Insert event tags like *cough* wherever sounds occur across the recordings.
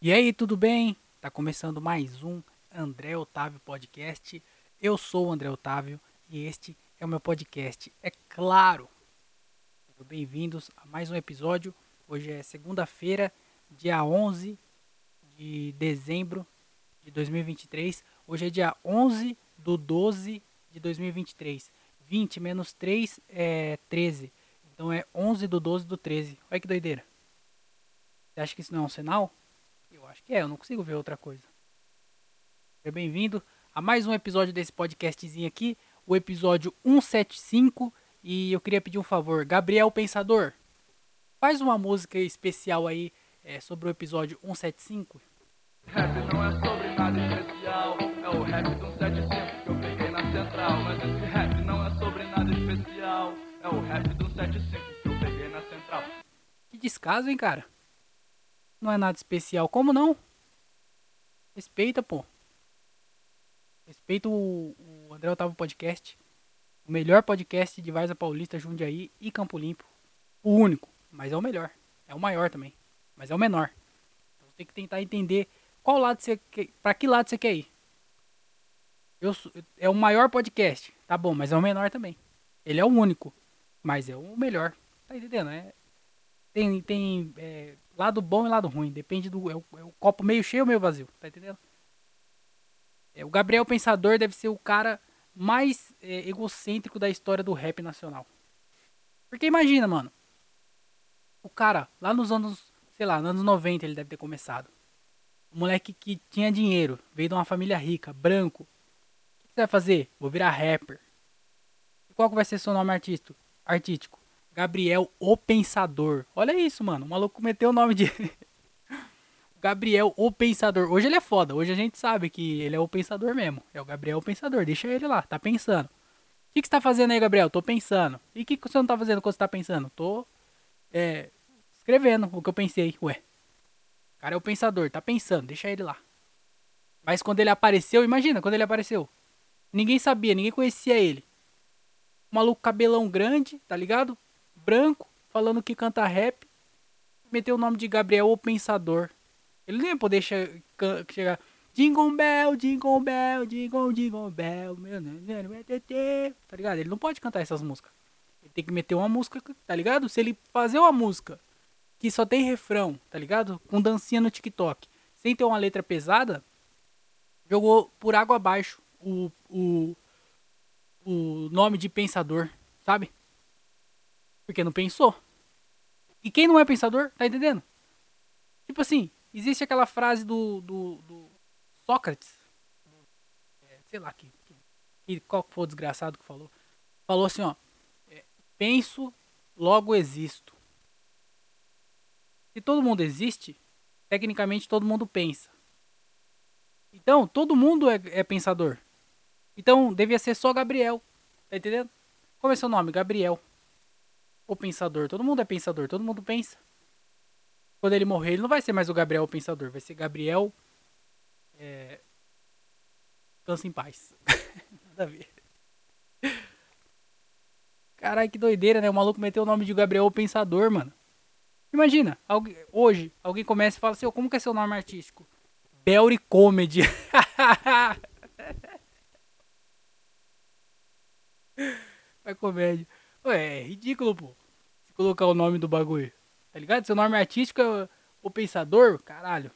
E aí, tudo bem? Tá começando mais um André Otávio Podcast. Eu sou o André Otávio e este é o meu podcast. É claro! Bem-vindos a mais um episódio. Hoje é segunda-feira, dia 11 de dezembro de 2023. Hoje é dia 11 do 12 de 2023. 20 menos 3 é 13. Então é 11 do 12 do 13. Olha que doideira. Você acha que isso não é um sinal? Acho que é, eu não consigo ver outra coisa. Seja bem-vindo a mais um episódio desse podcastzinho aqui, o episódio 175. E eu queria pedir um favor, Gabriel Pensador, faz uma música especial aí é, sobre o episódio 175. Rap não é sobre nada especial, é o rap do 175 que eu peguei na central. Mas esse rap não é sobre nada especial, é o rap do 175 que eu peguei na central. Que descaso, hein, cara? Não é nada especial. Como não? Respeita, pô. Respeita o, o André Otávio Podcast. O melhor podcast de Varza Paulista, Jundiaí e Campo Limpo. O único, mas é o melhor. É o maior também, mas é o menor. Então você tem que tentar entender qual lado você quer, pra que lado você quer ir. Eu, é o maior podcast, tá bom, mas é o menor também. Ele é o único, mas é o melhor. Tá entendendo? É, tem tem é, lado bom e lado ruim. Depende do. É o, é o copo meio cheio ou meio vazio. Tá entendendo? É, o Gabriel Pensador deve ser o cara mais é, egocêntrico da história do rap nacional. Porque imagina, mano. O cara, lá nos anos. Sei lá, nos anos 90 ele deve ter começado. Um moleque que tinha dinheiro, veio de uma família rica, branco. O que você vai fazer? Vou virar rapper. E qual que vai ser seu nome artístico? artístico? Gabriel o Pensador. Olha isso, mano. O maluco meteu o nome de. *laughs* Gabriel o Pensador. Hoje ele é foda. Hoje a gente sabe que ele é o Pensador mesmo. É o Gabriel o Pensador. Deixa ele lá. Tá pensando. O que, que você tá fazendo aí, Gabriel? Tô pensando. E o que, que você não tá fazendo quando você tá pensando? Tô. É. Escrevendo o que eu pensei. Ué. O cara é o Pensador. Tá pensando. Deixa ele lá. Mas quando ele apareceu, imagina, quando ele apareceu. Ninguém sabia, ninguém conhecia ele. Maluco cabelão grande, tá ligado? Branco, falando que canta rap. Meteu o nome de Gabriel o Pensador. Ele nem ia poder che chegar. Jingle Bell, Jingle Bell, Jingle, Jingle Bell. meu, tê. Tá ligado? Ele não pode cantar essas músicas. Ele tem que meter uma música, tá ligado? Se ele fazer uma música que só tem refrão, tá ligado? Com dancinha no TikTok, sem ter uma letra pesada, jogou por água abaixo o, o, o nome de pensador, sabe? Porque não pensou. E quem não é pensador, tá entendendo? Tipo assim, existe aquela frase do, do, do Sócrates. É, sei lá, que, que, qual foi o desgraçado que falou. Falou assim, ó. é, penso, logo existo. Se todo mundo existe, tecnicamente todo mundo pensa. Então, todo mundo é, é pensador. Então, devia ser só Gabriel. Tá entendendo? Como é seu nome? Gabriel. O pensador. Todo mundo é pensador. Todo mundo pensa. Quando ele morrer, ele não vai ser mais o Gabriel o pensador. Vai ser Gabriel. É... Cansa em paz. *laughs* Nada a ver. Caralho, que doideira, né? O maluco meteu o nome de Gabriel o pensador, mano. Imagina, alguém, hoje, alguém começa e fala assim, "Ô, como que é seu nome artístico? Belry Comedy. *laughs* É comédia. Ué, é ridículo, pô. Se colocar o nome do bagulho. Tá ligado? Seu nome artístico é o Pensador? Caralho.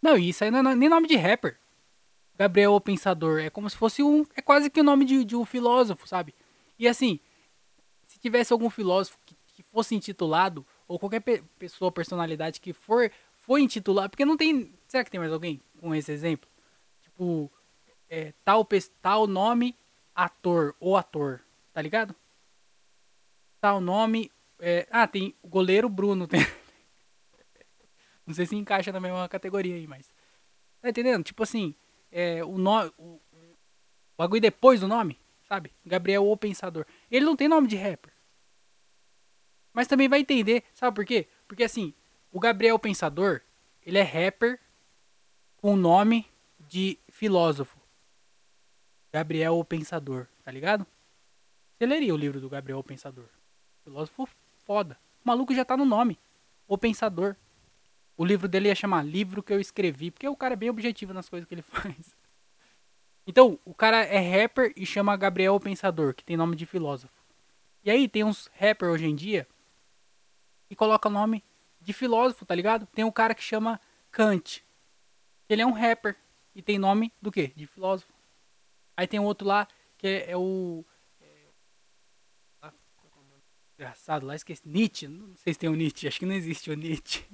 Não, isso aí não é nem nome de rapper. Gabriel o Pensador. É como se fosse um. É quase que o nome de, de um filósofo, sabe? E assim, se tivesse algum filósofo que, que fosse intitulado, ou qualquer pe- pessoa, personalidade que for, for intitulado, porque não tem. Será que tem mais alguém com esse exemplo? Tipo, é, tal, tal nome, ator ou ator, tá ligado? Tal nome. é, ah, tem o goleiro Bruno. tem- *laughs* não sei se encaixa na mesma categoria aí, mas. Tá entendendo? Tipo assim, é, o nome. O, o bagulho depois do nome, sabe? Gabriel o Pensador. Ele não tem nome de rapper. Mas também vai entender, sabe por quê? Porque assim, o Gabriel Pensador, ele é rapper com nome de filósofo. Gabriel o Pensador, tá ligado? Você leria o livro do Gabriel o Pensador. Filósofo foda. O maluco já tá no nome. O Pensador. O livro dele ia chamar Livro que eu escrevi, porque o cara é bem objetivo nas coisas que ele *laughs* faz. Então, o cara é rapper e chama Gabriel o Pensador, que tem nome de filósofo. E aí tem uns rappers hoje em dia que coloca nome de filósofo, tá ligado? Tem um cara que chama Kant. Ele é um rapper e tem nome do quê? De filósofo. Aí tem um outro lá que é, é o é, engraçado lá, esqueci. Nietzsche. Não sei se tem o Nietzsche. Acho que não existe o Nietzsche.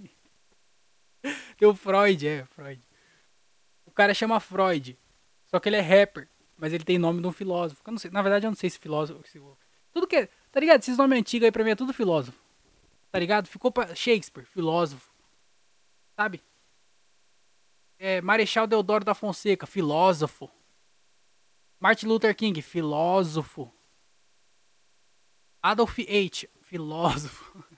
*laughs* tem o Freud, é, Freud. O cara chama Freud. Só que ele é rapper. Mas ele tem nome de um filósofo. Eu não sei, na verdade, eu não sei se filósofo. Se, tudo que. Tá ligado? Esses nomes antigos aí pra mim é tudo filósofo. Tá ligado? Ficou pra Shakespeare, filósofo. Sabe? É, Marechal Deodoro da Fonseca, filósofo. Martin Luther King, filósofo. Adolf H, filósofo. *laughs*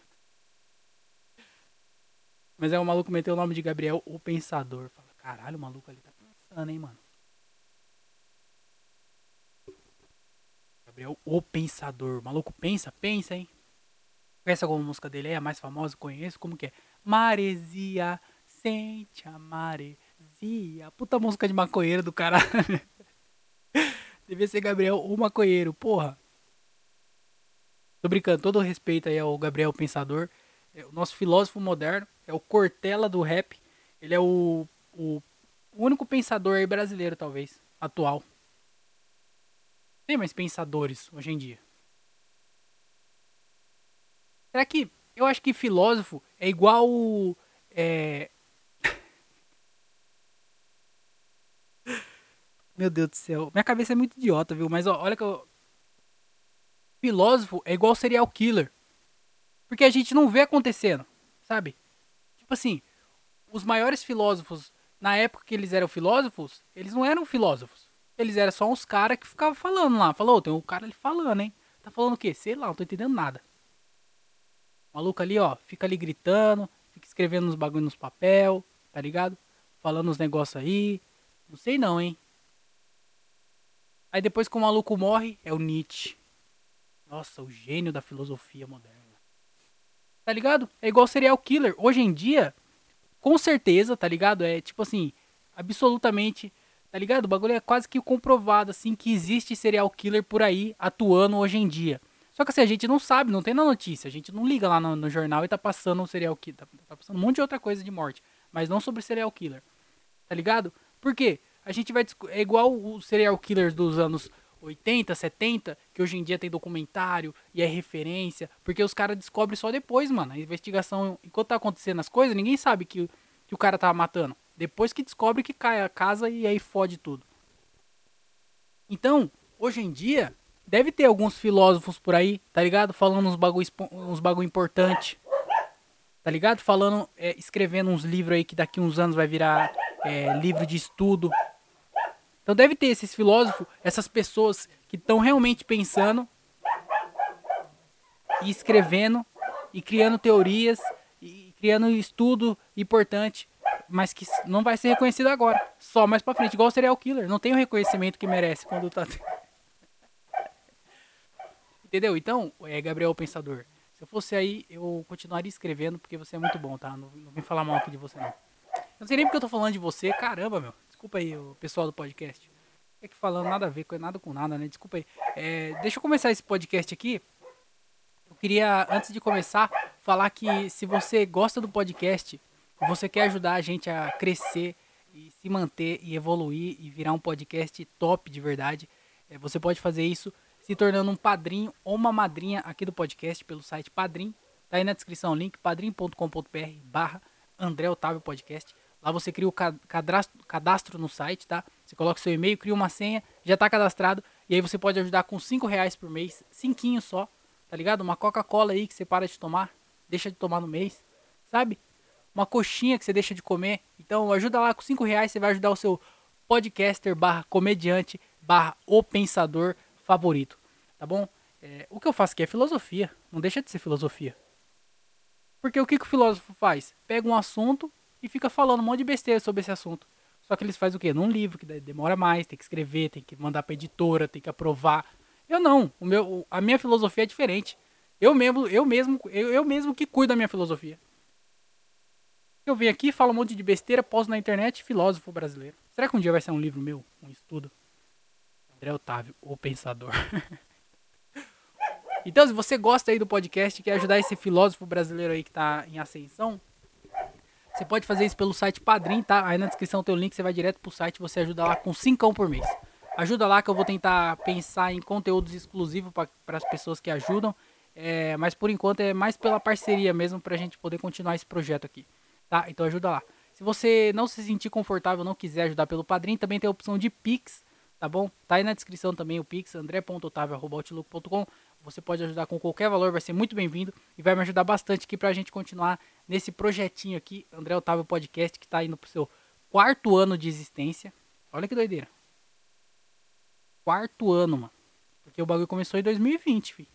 Mas é o maluco meteu o nome de Gabriel, o Pensador. Fala, caralho, o maluco ali tá pensando, hein, mano. Gabriel, o Pensador. O maluco pensa, pensa, hein. Conhece alguma música dele aí? A mais famosa? Conheço. Como que é? Maresia, sente a maresia. Puta música de maconheiro do caralho. *laughs* Devia ser Gabriel o maconheiro, porra. Tô brincando, todo respeito aí ao Gabriel Pensador. É o nosso filósofo moderno. É o Cortella do rap. Ele é o, o único pensador aí brasileiro, talvez, atual. Tem mais pensadores hoje em dia. Será que. Eu acho que filósofo é igual. É... Meu Deus do céu. Minha cabeça é muito idiota, viu? Mas ó, olha que eu. Filósofo é igual serial killer. Porque a gente não vê acontecendo, sabe? Tipo assim, os maiores filósofos, na época que eles eram filósofos, eles não eram filósofos. Eles eram só uns caras que ficavam falando lá. Falou, tem um cara ali falando, hein? Tá falando o quê? Sei lá, não tô entendendo nada. O maluco ali, ó, fica ali gritando, fica escrevendo uns bagulho nos papel, tá ligado? Falando uns negócios aí. Não sei não, hein? Aí depois que o maluco morre, é o Nietzsche. Nossa, o gênio da filosofia moderna. Tá ligado? É igual serial killer. Hoje em dia, com certeza, tá ligado? É tipo assim, absolutamente, tá ligado? O bagulho é quase que comprovado, assim, que existe serial killer por aí atuando hoje em dia. Só que assim, a gente não sabe, não tem na notícia. A gente não liga lá no, no jornal e tá passando um serial killer. Tá, tá, passando um monte de outra coisa de morte. Mas não sobre serial killer. Tá ligado? Por quê? A gente vai. É igual os serial killers dos anos 80, 70, que hoje em dia tem documentário e é referência, porque os caras descobrem só depois, mano. A investigação, enquanto tá acontecendo as coisas, ninguém sabe que, que o cara tava matando. Depois que descobre que cai a casa e aí fode tudo. Então, hoje em dia, deve ter alguns filósofos por aí, tá ligado? Falando uns bagulho, uns bagulho importante. Tá ligado? Falando, é, escrevendo uns livros aí que daqui uns anos vai virar é, livro de estudo então deve ter esses filósofos, essas pessoas que estão realmente pensando e escrevendo e criando teorias e criando estudo importante, mas que não vai ser reconhecido agora, só mais para frente, igual o serial killer, não tem o reconhecimento que merece quando tá *laughs* Entendeu? Então, é Gabriel Pensador. Se eu fosse aí, eu continuaria escrevendo porque você é muito bom, tá? Não, não vem falar mal aqui de você não. Eu não sei nem porque eu tô falando de você, caramba, meu. Desculpa aí, o pessoal do podcast. É que falando nada a ver nada com nada, né? Desculpa aí. É, deixa eu começar esse podcast aqui. Eu queria, antes de começar, falar que se você gosta do podcast, você quer ajudar a gente a crescer e se manter e evoluir e virar um podcast top de verdade, é, você pode fazer isso se tornando um padrinho ou uma madrinha aqui do podcast pelo site Padrim. Tá aí na descrição o link, padrim.com.br barra André Otávio Podcast. Lá você cria o cadastro, cadastro no site, tá? Você coloca seu e-mail, cria uma senha, já está cadastrado. E aí você pode ajudar com 5 reais por mês, cinquinho só, tá ligado? Uma Coca-Cola aí que você para de tomar, deixa de tomar no mês, sabe? Uma coxinha que você deixa de comer. Então ajuda lá com 5 reais, você vai ajudar o seu podcaster barra comediante barra o pensador favorito, tá bom? É, o que eu faço aqui é filosofia, não deixa de ser filosofia. Porque o que, que o filósofo faz? Pega um assunto e fica falando um monte de besteira sobre esse assunto. Só que eles fazem o quê? Num livro, que demora mais, tem que escrever, tem que mandar pra editora, tem que aprovar. Eu não. O meu, a minha filosofia é diferente. Eu mesmo, eu mesmo, eu, eu mesmo que cuido da minha filosofia. Eu venho aqui, falo um monte de besteira, posto na internet, filósofo brasileiro. Será que um dia vai ser um livro meu? Um estudo? André Otávio, o pensador. *laughs* então, se você gosta aí do podcast quer ajudar esse filósofo brasileiro aí que tá em ascensão, você pode fazer isso pelo site Padrim, tá? Aí na descrição tem o link, você vai direto pro site, você ajuda lá com 5 por mês. Ajuda lá que eu vou tentar pensar em conteúdos exclusivos para as pessoas que ajudam. É, mas por enquanto é mais pela parceria mesmo pra gente poder continuar esse projeto aqui. Tá? Então ajuda lá. Se você não se sentir confortável, não quiser ajudar pelo padrinho, também tem a opção de Pix, tá bom? Tá aí na descrição também o Pix, andré.otavio.outlook.com. Você pode ajudar com qualquer valor, vai ser muito bem-vindo e vai me ajudar bastante aqui pra gente continuar nesse projetinho aqui, André Otávio Podcast, que tá indo pro seu quarto ano de existência. Olha que doideira. Quarto ano, mano. Porque o bagulho começou em 2020, fi.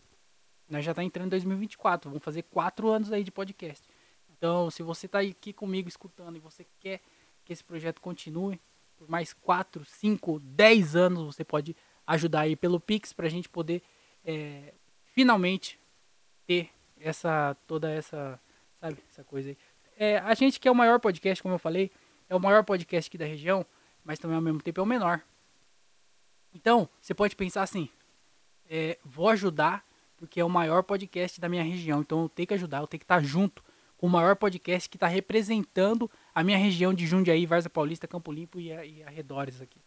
Nós já tá entrando em 2024. Vamos fazer quatro anos aí de podcast. Então, se você está aqui comigo escutando e você quer que esse projeto continue por mais 4, 5, 10 anos, você pode ajudar aí pelo Pix para a gente poder é, finalmente ter essa toda essa sabe essa coisa aí. É, a gente que é o maior podcast, como eu falei, é o maior podcast aqui da região, mas também ao mesmo tempo é o menor. Então, você pode pensar assim: é, vou ajudar porque é o maior podcast da minha região, então eu tenho que ajudar, eu tenho que estar junto o maior podcast que está representando a minha região de Jundiaí, Varza Paulista, Campo Limpo e, e arredores aqui.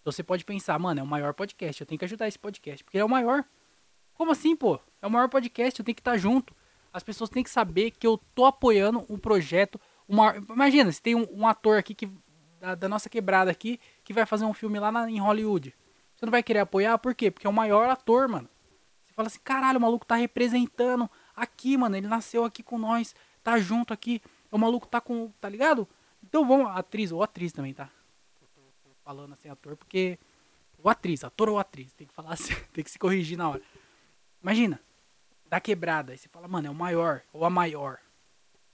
Então você pode pensar, mano, é o maior podcast, eu tenho que ajudar esse podcast, porque é o maior. Como assim, pô? É o maior podcast, eu tenho que estar junto. As pessoas têm que saber que eu tô apoiando um projeto. Uma... Imagina, se tem um, um ator aqui que da, da, nossa quebrada aqui que vai fazer um filme lá na, em Hollywood. Você não vai querer apoiar? Por quê? Porque é o maior ator, mano. Você fala assim, caralho, o maluco tá representando aqui, mano. Ele nasceu aqui com nós tá junto aqui. O maluco tá com. Tá ligado? Então vamos. Atriz ou atriz também, tá? Tô falando assim, ator, porque. Ou atriz, ator ou atriz. Tem que falar assim, *laughs* tem que se corrigir na hora. Imagina, da quebrada. Aí você fala, mano, é o maior ou a maior.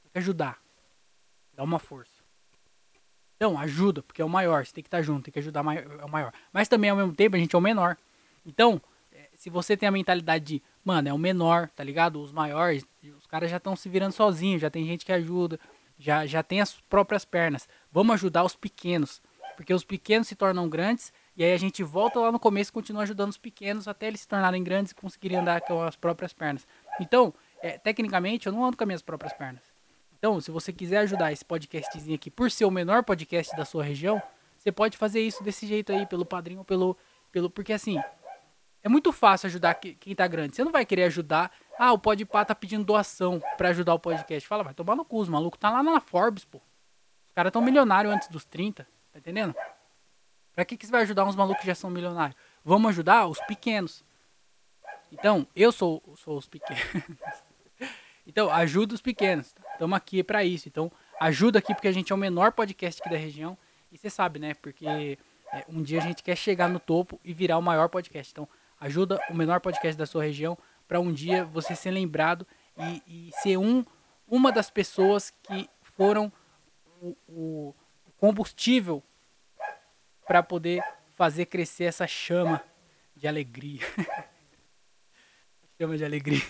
Tem que ajudar. Dá uma força. Então, ajuda, porque é o maior. Você tem que estar junto, tem que ajudar é o maior. Mas também, ao mesmo tempo, a gente é o menor. Então, é, se você tem a mentalidade de mano, é o menor, tá ligado? Os maiores, os caras já estão se virando sozinhos, já tem gente que ajuda, já, já tem as próprias pernas. Vamos ajudar os pequenos, porque os pequenos se tornam grandes e aí a gente volta lá no começo e continua ajudando os pequenos até eles se tornarem grandes e conseguirem andar com as próprias pernas. Então, é, tecnicamente, eu não ando com as minhas próprias pernas. Então, se você quiser ajudar esse podcastzinho aqui por ser o menor podcast da sua região, você pode fazer isso desse jeito aí, pelo padrinho ou pelo. pelo porque assim, é muito fácil ajudar quem tá grande. Você não vai querer ajudar. Ah, o Podpah tá pedindo doação para ajudar o podcast. Fala, vai tomar no cu, os malucos tá lá na Forbes, pô. Os caras tão milionários antes dos 30, tá entendendo? Pra que, que você vai ajudar uns malucos que já são milionários? Vamos ajudar os pequenos. Então, eu sou, sou os pequenos. *laughs* então, ajuda os pequenos. Estamos aqui para isso. Então, ajuda aqui porque a gente é o menor podcast aqui da região. E você sabe, né? Porque é, um dia a gente quer chegar no topo e virar o maior podcast. Então, Ajuda o menor podcast da sua região para um dia você ser lembrado e, e, ser um, uma das pessoas que foram o, o combustível para poder fazer crescer essa chama de alegria. *laughs* chama de alegria.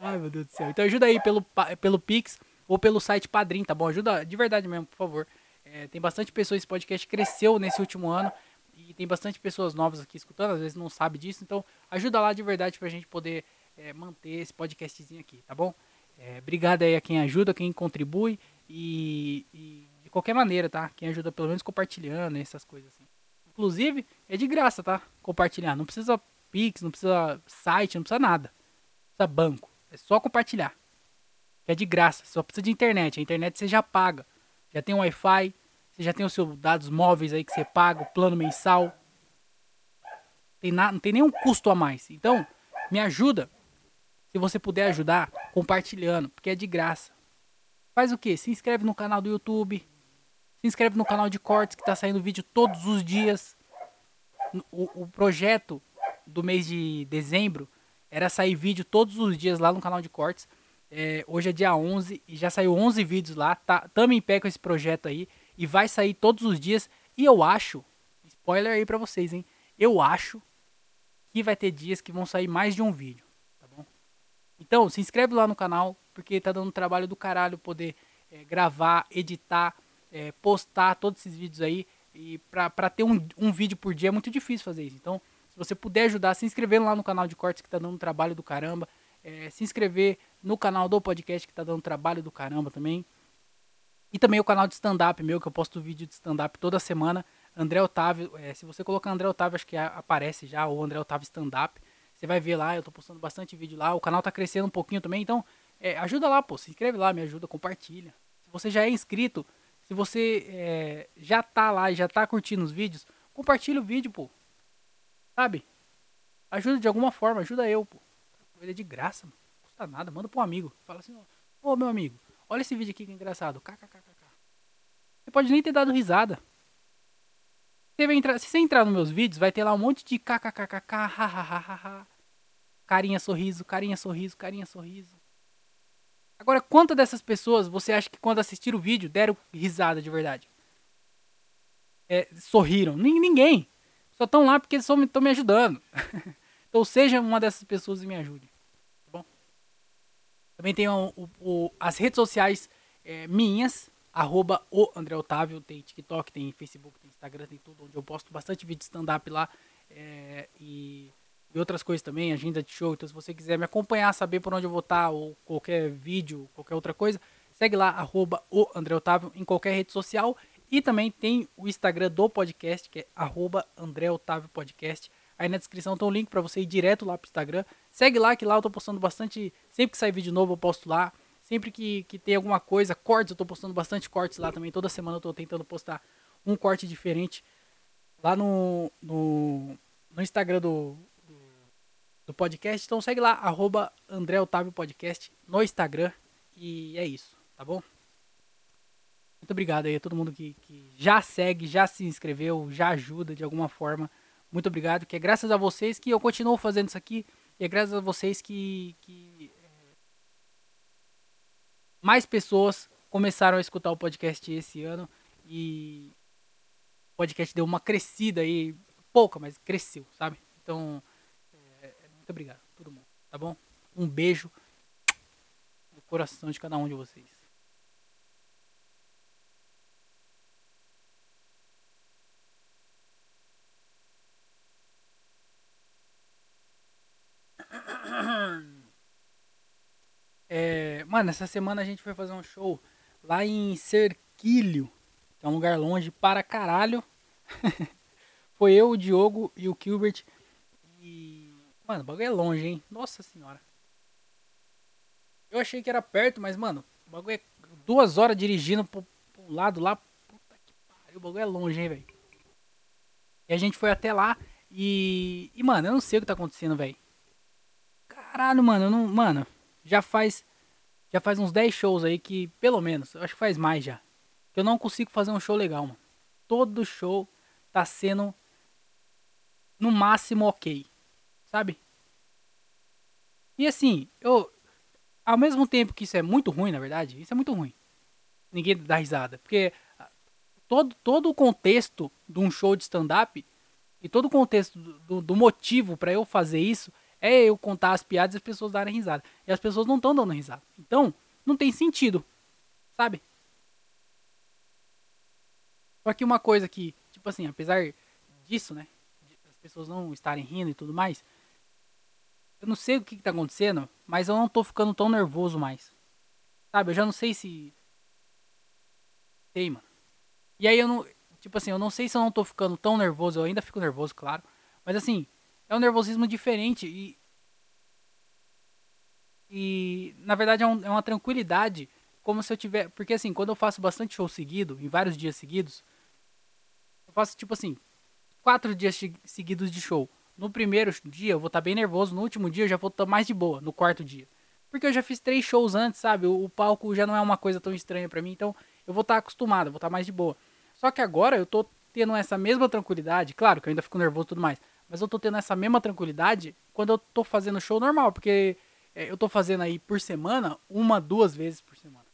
Ai, meu Deus do céu. Então ajuda aí pelo, pelo Pix ou pelo site Padrim, tá bom? Ajuda de verdade mesmo, por favor. É, tem bastante pessoas, esse podcast cresceu nesse último ano e tem bastante pessoas novas aqui escutando, às vezes não sabe disso, então ajuda lá de verdade pra gente poder é, manter esse podcastzinho aqui, tá bom? É, obrigado aí a quem ajuda, quem contribui e, e, qualquer maneira, tá? Quem ajuda pelo menos compartilhando essas coisas assim. Inclusive, é de graça, tá? Compartilhar. Não precisa Pix, não precisa site, não precisa nada. Não precisa banco. É só compartilhar. É de graça, só precisa de internet. A internet você já paga. Já tem Wi-Fi, você já tem os seus dados móveis aí que você paga, o plano mensal. Tem nada, não tem nenhum custo a mais. Então, me ajuda. Se você puder ajudar, compartilhando, porque é de graça. Faz o que? Se inscreve no canal do YouTube. Se inscreve no canal de cortes que está saindo vídeo todos os dias. O, o projeto do mês de dezembro era sair vídeo todos os dias lá no canal de cortes. É, hoje é dia 11 e já saiu 11 vídeos lá. Tá, tamo em pé com esse projeto aí e vai sair todos os dias. E eu acho, spoiler aí pra vocês, hein? Eu acho que vai ter dias que vão sair mais de um vídeo, tá bom? Então, se inscreve lá no canal, porque tá dando um trabalho do caralho poder é, gravar, editar, é, postar todos esses vídeos aí. E pra ter um, um vídeo por dia é muito difícil fazer isso. Então, se você puder ajudar, se inscrevendo lá no canal de cortes que tá dando um trabalho do caramba. É, se inscrever no canal do podcast que tá dando trabalho do caramba também. E também o canal de stand-up meu, que eu posto vídeo de stand-up toda semana. André Otávio, é, se você colocar André Otávio, acho que aparece já, ou André Otávio Stand-up. Você vai ver lá, eu tô postando bastante vídeo lá. O canal tá crescendo um pouquinho também, então é, ajuda lá, pô. Se inscreve lá, me ajuda, compartilha. Se você já é inscrito, se você é, já tá lá e já tá curtindo os vídeos, compartilha o vídeo, pô. Sabe? Ajuda de alguma forma, ajuda eu, pô. Coisa de graça, mano. Não custa nada, manda pra um amigo. Fala assim, ô meu amigo, olha esse vídeo aqui que é engraçado. Você pode nem ter dado risada. Você vai entrar, se você entrar nos meus vídeos, vai ter lá um monte de kkkk, hahaha, carinha sorriso, carinha sorriso, carinha sorriso. Agora, quantas dessas pessoas você acha que quando assistiram o vídeo deram risada de verdade? É, sorriram? Nin- Ninguém. Só estão lá porque estão me ajudando. *laughs* então seja uma dessas pessoas e me ajude. Tá bom? Também tem o- o- as redes sociais é, minhas, arroba o André Otávio, tem TikTok, tem Facebook, tem Instagram, tem tudo, onde eu posto bastante vídeo de stand-up lá é, e, e outras coisas também, agenda de show. Então, se você quiser me acompanhar, saber por onde eu vou estar, ou qualquer vídeo, qualquer outra coisa, segue lá, arroba o André Otávio, em qualquer rede social. E também tem o Instagram do podcast, que é arroba André Otávio Podcast. Aí na descrição tem um link para você ir direto lá pro Instagram. Segue lá, que lá eu tô postando bastante. Sempre que sai vídeo novo, eu posto lá. Sempre que, que tem alguma coisa, cortes, eu tô postando bastante cortes lá também. Toda semana eu tô tentando postar um corte diferente lá no, no, no Instagram do, do, podcast. Então segue lá, arroba André Otávio Podcast no Instagram. E é isso, tá bom? Muito obrigado aí a todo mundo que, que já segue, já se inscreveu, já ajuda de alguma forma. Muito obrigado, que é graças a vocês que eu continuo fazendo isso aqui. E é graças a vocês que, que é, mais pessoas começaram a escutar o podcast esse ano. E o podcast deu uma crescida aí, pouca, mas cresceu, sabe? Então, muito obrigado todo mundo, tá bom? Um beijo no coração de cada um de vocês. É, mano, essa semana a gente foi fazer um show lá em Cerquilho, que é um lugar longe para caralho. *laughs* foi eu, o Diogo e o Gilbert. Mano, o bagulho é longe, hein? Nossa senhora. Eu achei que era perto, mas, mano, o bagulho é duas horas dirigindo pro, pro lado lá. Puta que pariu, o bagulho é longe, hein, velho. E a gente foi até lá e. E, mano, eu não sei o que tá acontecendo, velho. Caralho, mano, eu não. Mano, já faz. Já faz uns 10 shows aí que, pelo menos, eu acho que faz mais já. Que eu não consigo fazer um show legal, mano. Todo show tá sendo no máximo ok. Sabe? E assim, eu. Ao mesmo tempo que isso é muito ruim, na verdade, isso é muito ruim. Ninguém dá risada. Porque ah, todo, todo o contexto de um show de stand-up e todo o contexto do, do- motivo pra eu fazer isso é eu contar as piadas e as pessoas darem risada. E as pessoas não estão dando risada. Então, não tem sentido. Sabe? Só que uma coisa que, tipo assim, apesar disso, né? As pessoas não estarem rindo e tudo mais. Eu não sei o que, que tá acontecendo, mas eu não tô ficando tão nervoso mais. Sabe? Eu já não sei se. Sei, mano. E aí eu não. Tipo assim, eu não sei se eu não tô ficando tão nervoso. Eu ainda fico nervoso, claro. Mas assim, é um nervosismo diferente e. E na verdade é, um- é uma tranquilidade. Como se eu tiver. Porque assim, quando eu faço bastante show seguido, em vários dias seguidos, eu faço tipo assim, quatro dias seguidos de show. No primeiro dia eu vou estar bem nervoso, no último dia eu já vou estar mais de boa, no quarto dia. Porque eu já fiz três shows antes, sabe? O, o palco já não é uma coisa tão estranha pra mim, então eu vou estar acostumado, eu vou estar mais de boa. Só que agora eu tô tendo essa mesma tranquilidade, claro que eu ainda fico nervoso e tudo mais, mas eu tô tendo essa mesma tranquilidade quando eu tô fazendo show normal, porque é, eu tô fazendo aí por semana, uma, duas vezes por semana.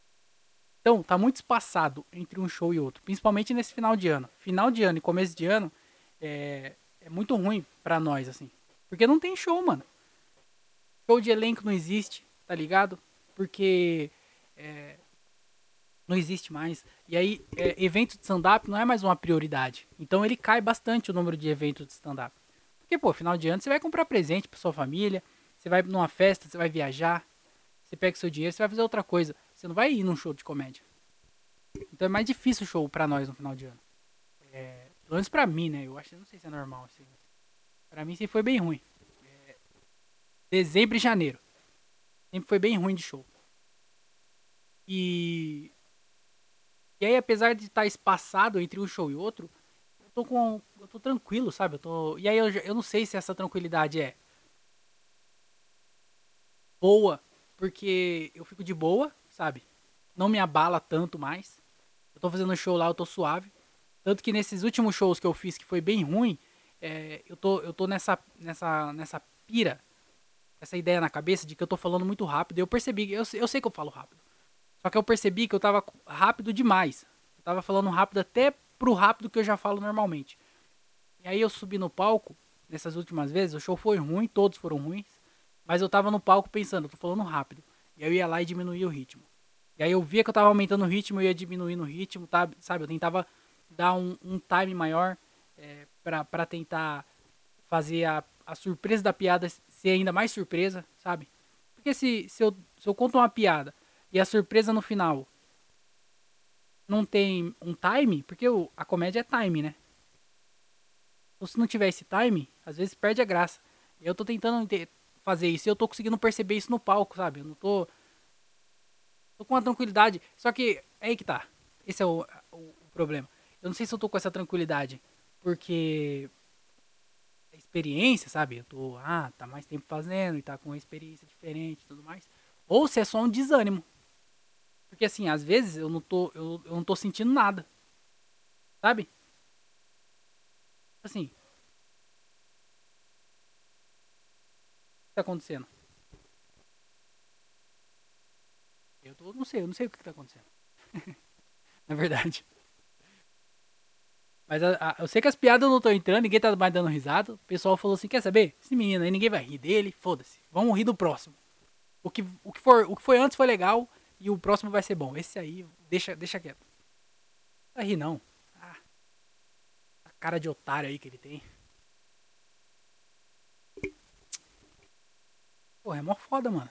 Então, tá muito espaçado entre um show e outro, principalmente nesse final de ano. Final de ano e começo de ano é, é muito ruim pra nós, assim. Porque não tem show, mano. Show de elenco não existe, tá ligado? porque é, não existe mais. E aí, é, evento de stand-up não é mais uma prioridade. Então ele cai bastante o número de eventos de stand-up. Porque, pô, final de ano você vai comprar presente pra sua família, você vai numa festa, você vai viajar, você pega seu dinheiro, você vai fazer outra coisa. Você não vai ir num show de comédia. Então é mais difícil o show pra nós no final de ano. É, pelo menos pra mim, né? Eu acho, não sei se é normal. Assim. Pra mim, sim foi bem ruim. É, dezembro e janeiro. Sempre foi bem ruim de show. E. E aí, apesar de estar espaçado entre um show e outro, eu tô com. Eu tô tranquilo, sabe? Eu tô. E aí eu, eu não sei se essa tranquilidade é boa, porque eu fico de boa, sabe? Não me abala tanto mais. Eu tô fazendo show lá, eu tô suave. Tanto que nesses últimos shows que eu fiz, que foi bem ruim, é, eu, tô, eu tô nessa, nessa, nessa pira, essa ideia na cabeça de que eu tô falando muito rápido. Eu percebi, eu, eu sei que eu falo rápido. Só que eu percebi que eu tava rápido demais. Eu tava falando rápido até pro rápido que eu já falo normalmente. E aí eu subi no palco, nessas últimas vezes, o show foi ruim, todos foram ruins. Mas eu tava no palco pensando, eu tô falando rápido. E eu ia lá e diminuía o ritmo. E aí eu via que eu tava aumentando o ritmo, eu ia diminuindo o ritmo, tá, sabe? Eu tentava dar um, um time maior é, para tentar fazer a, a surpresa da piada ser ainda mais surpresa, sabe? Porque se, se, eu, se eu conto uma piada e a surpresa no final não tem um time, porque o, a comédia é time, né? Ou se não tiver esse time, às vezes perde a graça. Eu tô tentando fazer isso e eu tô conseguindo perceber isso no palco, sabe? Eu não tô. Tô com uma tranquilidade. Só que é aí que tá. Esse é o, o, o problema. Eu não sei se eu tô com essa tranquilidade porque a experiência, sabe? Eu tô, ah, tá mais tempo fazendo e tá com uma experiência diferente e tudo mais. Ou se é só um desânimo. Porque assim, às vezes eu não tô, eu, eu não tô sentindo nada. Sabe? Assim. O que tá acontecendo? Eu tô, não sei, eu não sei o que tá acontecendo. *laughs* Na verdade. Mas a, a, eu sei que as piadas não estão entrando, ninguém tá mais dando risada. O pessoal falou assim: quer saber? Esse menino aí ninguém vai rir dele, foda-se. Vamos rir do próximo. O que, o, que for, o que foi antes foi legal e o próximo vai ser bom. Esse aí, deixa, deixa quieto. Não vai rir não. Ah, a cara de otário aí que ele tem. Porra, é mó foda, mano.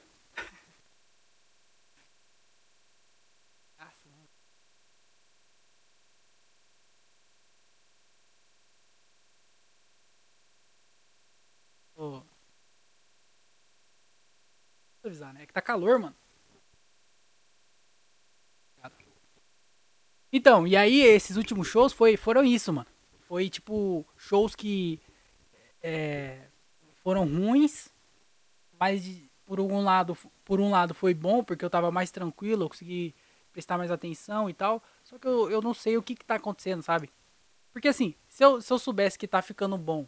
Vou né? É que tá calor, mano. Então, e aí esses últimos shows foi, foram isso, mano. Foi tipo shows que é, foram ruins, mas por um lado, por um lado foi bom porque eu tava mais tranquilo, eu consegui prestar mais atenção e tal. Só que eu, eu não sei o que que tá acontecendo, sabe? Porque assim, se eu, se eu soubesse que tá ficando bom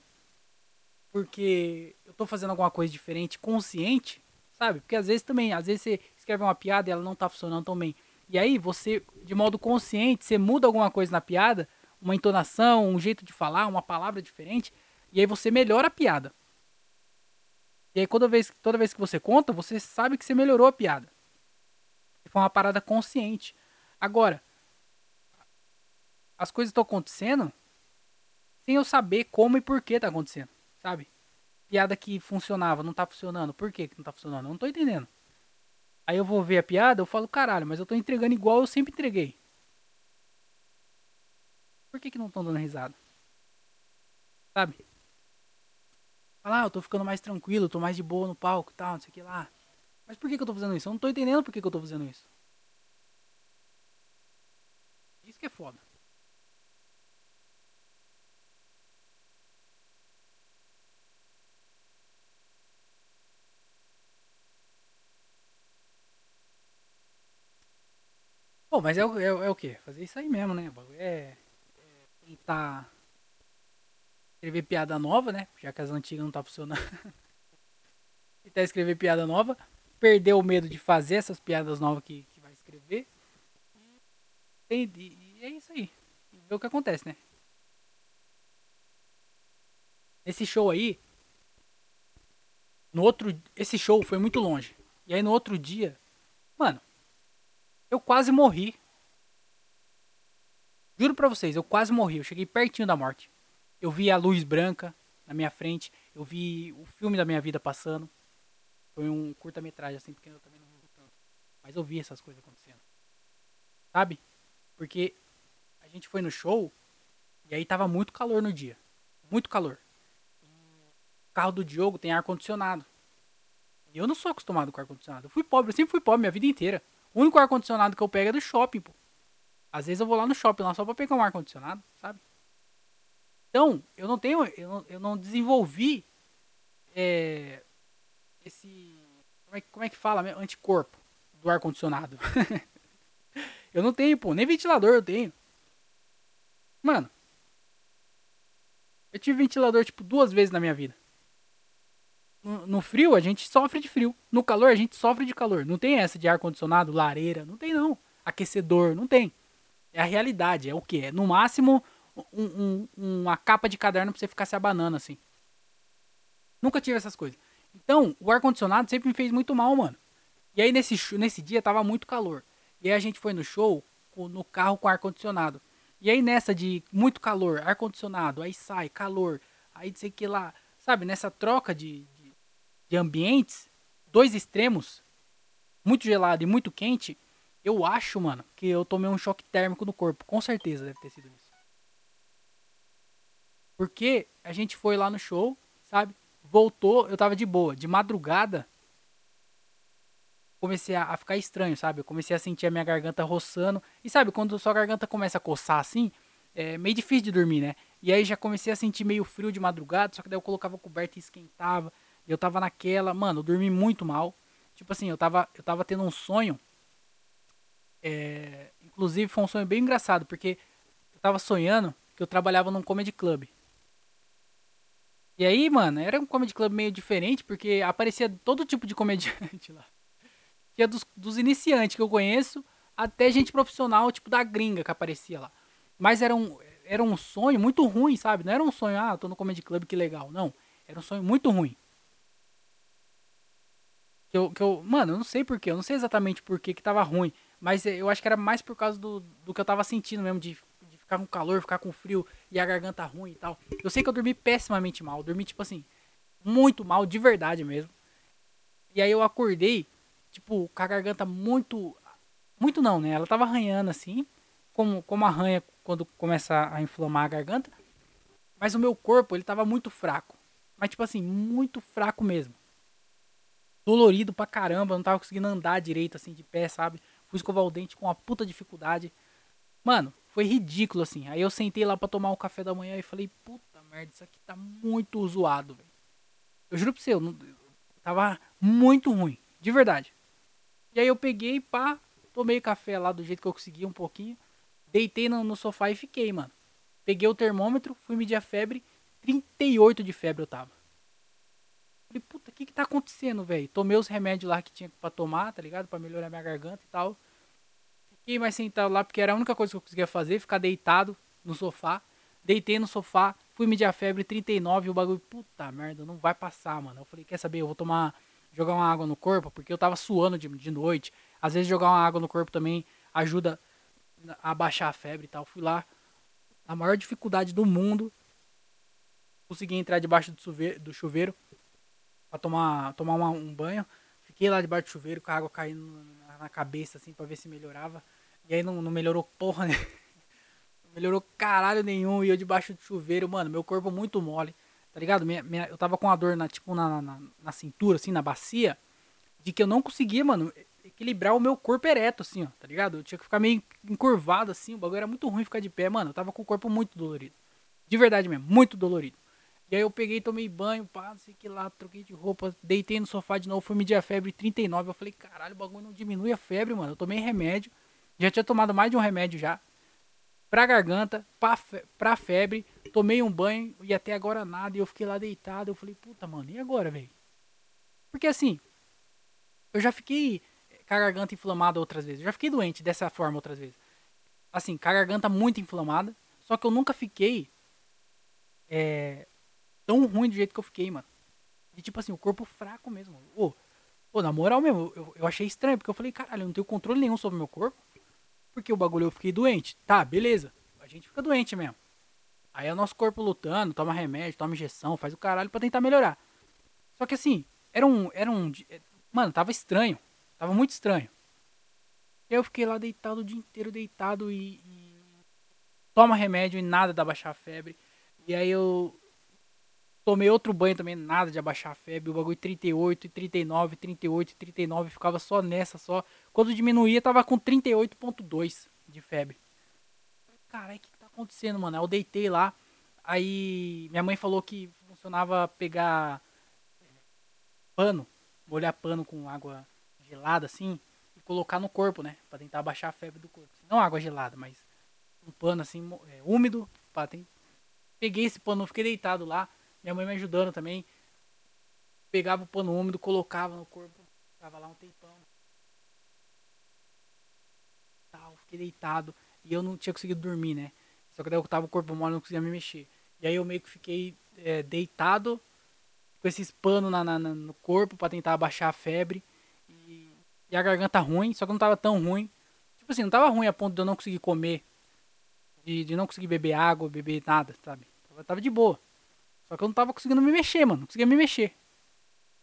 porque eu tô fazendo alguma coisa diferente, consciente, sabe? Porque às vezes também, às vezes você escreve uma piada e ela não tá funcionando tão bem. E aí você, de modo consciente, você muda alguma coisa na piada, uma entonação, um jeito de falar, uma palavra diferente, e aí você melhora a piada. E aí toda vez, toda vez que você conta, você sabe que você melhorou a piada. Foi uma parada consciente. Agora, as coisas estão acontecendo sem eu saber como e por que tá acontecendo. Sabe? Piada que funcionava, não tá funcionando. Por que, não tá funcionando? Eu não tô entendendo. Aí eu vou ver a piada, eu falo, caralho, mas eu tô entregando igual eu sempre entreguei. Por que, que não estão dando risada? Sabe? Falar, ah, eu tô ficando mais tranquilo, tô mais de boa no palco e tal, não sei o que lá. Mas por que, que eu tô fazendo isso? Eu não tô entendendo por que, que eu tô fazendo isso. Isso que é foda. Pô, mas é, é, é o quê? Fazer isso aí mesmo, né? É, é tentar escrever piada nova, né? Já que as antigas não tá funcionando. *laughs* tentar escrever piada nova. Perder o medo de fazer essas piadas novas que, que vai escrever. E, e, é isso aí. E ver o que acontece, né? Esse show aí. No outro. Esse show foi muito longe. E aí no outro dia. Mano, eu quase morri. Juro pra vocês, eu quase morri. Eu cheguei pertinho da morte. Eu vi a luz branca na minha frente. Eu vi o filme da minha vida passando. Foi um curta-metragem assim, porque eu também não vi tanto. Mas eu vi essas coisas acontecendo. Sabe? Porque a gente foi no show e aí tava muito calor no dia. Muito calor. O carro do Diogo tem ar-condicionado. E eu não sou acostumado com ar-condicionado. Eu fui pobre, eu sempre fui pobre minha vida inteira. O único ar-condicionado que eu pego é do shopping, pô. Às vezes eu vou lá no shopping lá só pra pegar um ar-condicionado, sabe? Então, eu não tenho. Eu não, eu não desenvolvi é, esse. Como é, como é que fala? Anticorpo do ar-condicionado. *laughs* eu não tenho, pô. Nem ventilador eu tenho. Mano. Eu tive ventilador, tipo, duas vezes na minha vida. No, frio, a gente sofre de frio. No calor, a gente sofre de calor. Não tem essa de ar-condicionado, lareira. Não tem, não. Aquecedor, não tem. É a realidade. É o que? É no máximo um- um- uma capa de caderno pra você ficar se abanando assim. Nunca tive essas coisas. Então, o ar-condicionado sempre me fez muito mal, mano. E aí, nesse, nesse dia, tava muito calor. E aí, a gente foi no show no carro com ar-condicionado. E aí, nessa de muito calor, ar-condicionado, aí sai, calor, aí sei o que lá. Sabe, nessa troca de, de, ambientes, dois extremos, muito gelado e muito quente, eu acho, mano, que eu tomei um choque térmico no corpo. Com certeza deve ter sido isso. Porque a gente foi lá no show, sabe? Voltou, eu tava de boa. De madrugada, comecei a ficar estranho, sabe? Eu comecei a sentir a minha garganta roçando. E sabe, quando sua garganta começa a coçar assim, é meio difícil de dormir, né? E aí já comecei a sentir meio frio de madrugada, só que daí eu colocava coberta e esquentava. Eu tava naquela, mano, eu dormi muito mal. Tipo assim, eu tava, eu tava tendo um sonho. É, inclusive foi um sonho bem engraçado, porque eu tava sonhando que eu trabalhava num comedy club. E aí, mano, era um comedy club meio diferente, porque aparecia todo tipo de comediante lá. Tinha dos, dos iniciantes que eu conheço, até gente profissional, tipo da gringa que aparecia lá. Mas era um, era um sonho muito ruim, sabe? Não era um sonho, ah, tô no comedy club, que legal. Não, era um sonho muito ruim. Que eu, que eu, mano, eu não sei porquê, eu não sei exatamente porquê que tava ruim. Mas eu acho que era mais por causa do, do que eu tava sentindo mesmo, de, de ficar com calor, ficar com frio e a garganta ruim e tal. Eu sei que eu dormi pessimamente mal, eu dormi, tipo assim, muito mal, de verdade mesmo. E aí eu acordei, tipo, com a garganta muito. Muito não, né? Ela tava arranhando assim, como, como arranha quando começa a inflamar a garganta. Mas o meu corpo, ele tava muito fraco. Mas, tipo assim, muito fraco mesmo. Dolorido pra caramba, não tava conseguindo andar direito, assim, de pé, sabe? Fui escovar o dente com uma puta dificuldade. Mano, foi ridículo, assim. Aí eu sentei lá pra tomar o café da manhã e falei, puta merda, isso aqui tá muito zoado, velho. Eu juro pra você, eu não, tava muito ruim, de verdade. E aí eu peguei, pá, tomei café lá do jeito que eu consegui, um pouquinho. Deitei no, no sofá e fiquei, mano. Peguei o termômetro, fui medir a febre, 38 de febre eu tava. Falei, puta, que que tá acontecendo, velho? Tomei os remédios lá que tinha pra tomar, tá ligado? Pra melhorar minha garganta e tal. Fiquei mais sentado lá porque era a única coisa que eu conseguia fazer, ficar deitado no sofá. Deitei no sofá, fui medir a febre 39 e o bagulho, puta merda, não vai passar, mano. Eu falei, quer saber, eu vou tomar, jogar uma água no corpo, porque eu tava suando de, de noite. Às vezes jogar uma água no corpo também ajuda a baixar a febre e tal. Fui lá, na maior dificuldade do mundo, consegui entrar debaixo do chuveiro, do chuveiro pra tomar, tomar uma- um banho. Fiquei lá debaixo do chuveiro com a água caindo na, na cabeça, assim, pra ver se melhorava. E aí não, não melhorou porra, *laughs* né? Não melhorou caralho nenhum. E eu debaixo do chuveiro, mano, meu corpo muito mole, tá ligado? Minha, minha- eu tava com a dor, na, tipo, na, na, na cintura, assim, na bacia, de que eu não conseguia, mano, equilibrar o meu corpo ereto, assim, ó, tá ligado? Eu tinha que ficar meio encurvado, assim, o bagulho era muito ruim ficar de pé, mano. Eu tava com o corpo muito dolorido. De verdade mesmo, muito dolorido. E aí eu peguei, tomei banho, pá, não sei que lá, troquei de roupa, deitei no sofá de novo, fui medir a febre 39. Eu falei, caralho, o bagulho não diminui a febre, mano. Eu tomei remédio, já tinha tomado mais de um remédio já. Pra garganta, pra, fe- pra febre, tomei um banho e até agora nada. E eu fiquei lá deitado. Eu falei, puta, mano, e agora, velho? Porque assim, eu já fiquei com a garganta inflamada outras vezes. Eu já fiquei doente dessa forma outras vezes. Assim, com a garganta muito inflamada. Só que eu nunca fiquei é, tão ruim do jeito que eu fiquei, mano. De tipo assim, o corpo fraco mesmo. Ô, Pô, na moral mesmo, eu, eu achei estranho, porque eu falei, caralho, eu não tenho controle nenhum sobre o meu corpo. Porque o bagulho eu fiquei doente. Tá, beleza. A gente fica doente mesmo. Aí é o nosso corpo lutando, toma remédio, toma injeção, faz o caralho pra tentar melhorar. Só que assim, era um. Era um. é, Mano, tava estranho. Tava muito estranho. E aí eu fiquei lá deitado o dia inteiro, deitado e. e toma remédio e nada de abaixar a febre. E aí eu tomei outro banho também, nada de abaixar a febre. O bagulho 38, 39, 38, 39, ficava só nessa, só. Quando diminuía, tava com 38,2 de febre. Caralho, o que, que tá acontecendo, mano? Eu deitei lá. Aí minha mãe falou que funcionava pegar pano, molhar pano com água gelada assim e colocar no corpo, né? Pra tentar abaixar a febre do corpo. Não água gelada, mas um pano assim é, úmido. Pra ten- Peguei esse pano, fiquei deitado lá. Minha mãe me ajudando também. Pegava o pano úmido, colocava no corpo. Ficava lá um tempão. Tal, fiquei deitado. E eu não tinha conseguido dormir, né? Só que daí eu tava o corpo mole, não conseguia me mexer. E aí eu meio que fiquei é, deitado com esses panos na, na- no corpo pra tentar abaixar a febre. E, e a garganta ruim, só que não tava tão ruim. Tipo assim, não tava ruim a ponto de eu não conseguir comer. De, de não conseguir beber água, beber nada, sabe? Tava, tava de boa. Só que eu não tava conseguindo me mexer, mano. Não conseguia me mexer.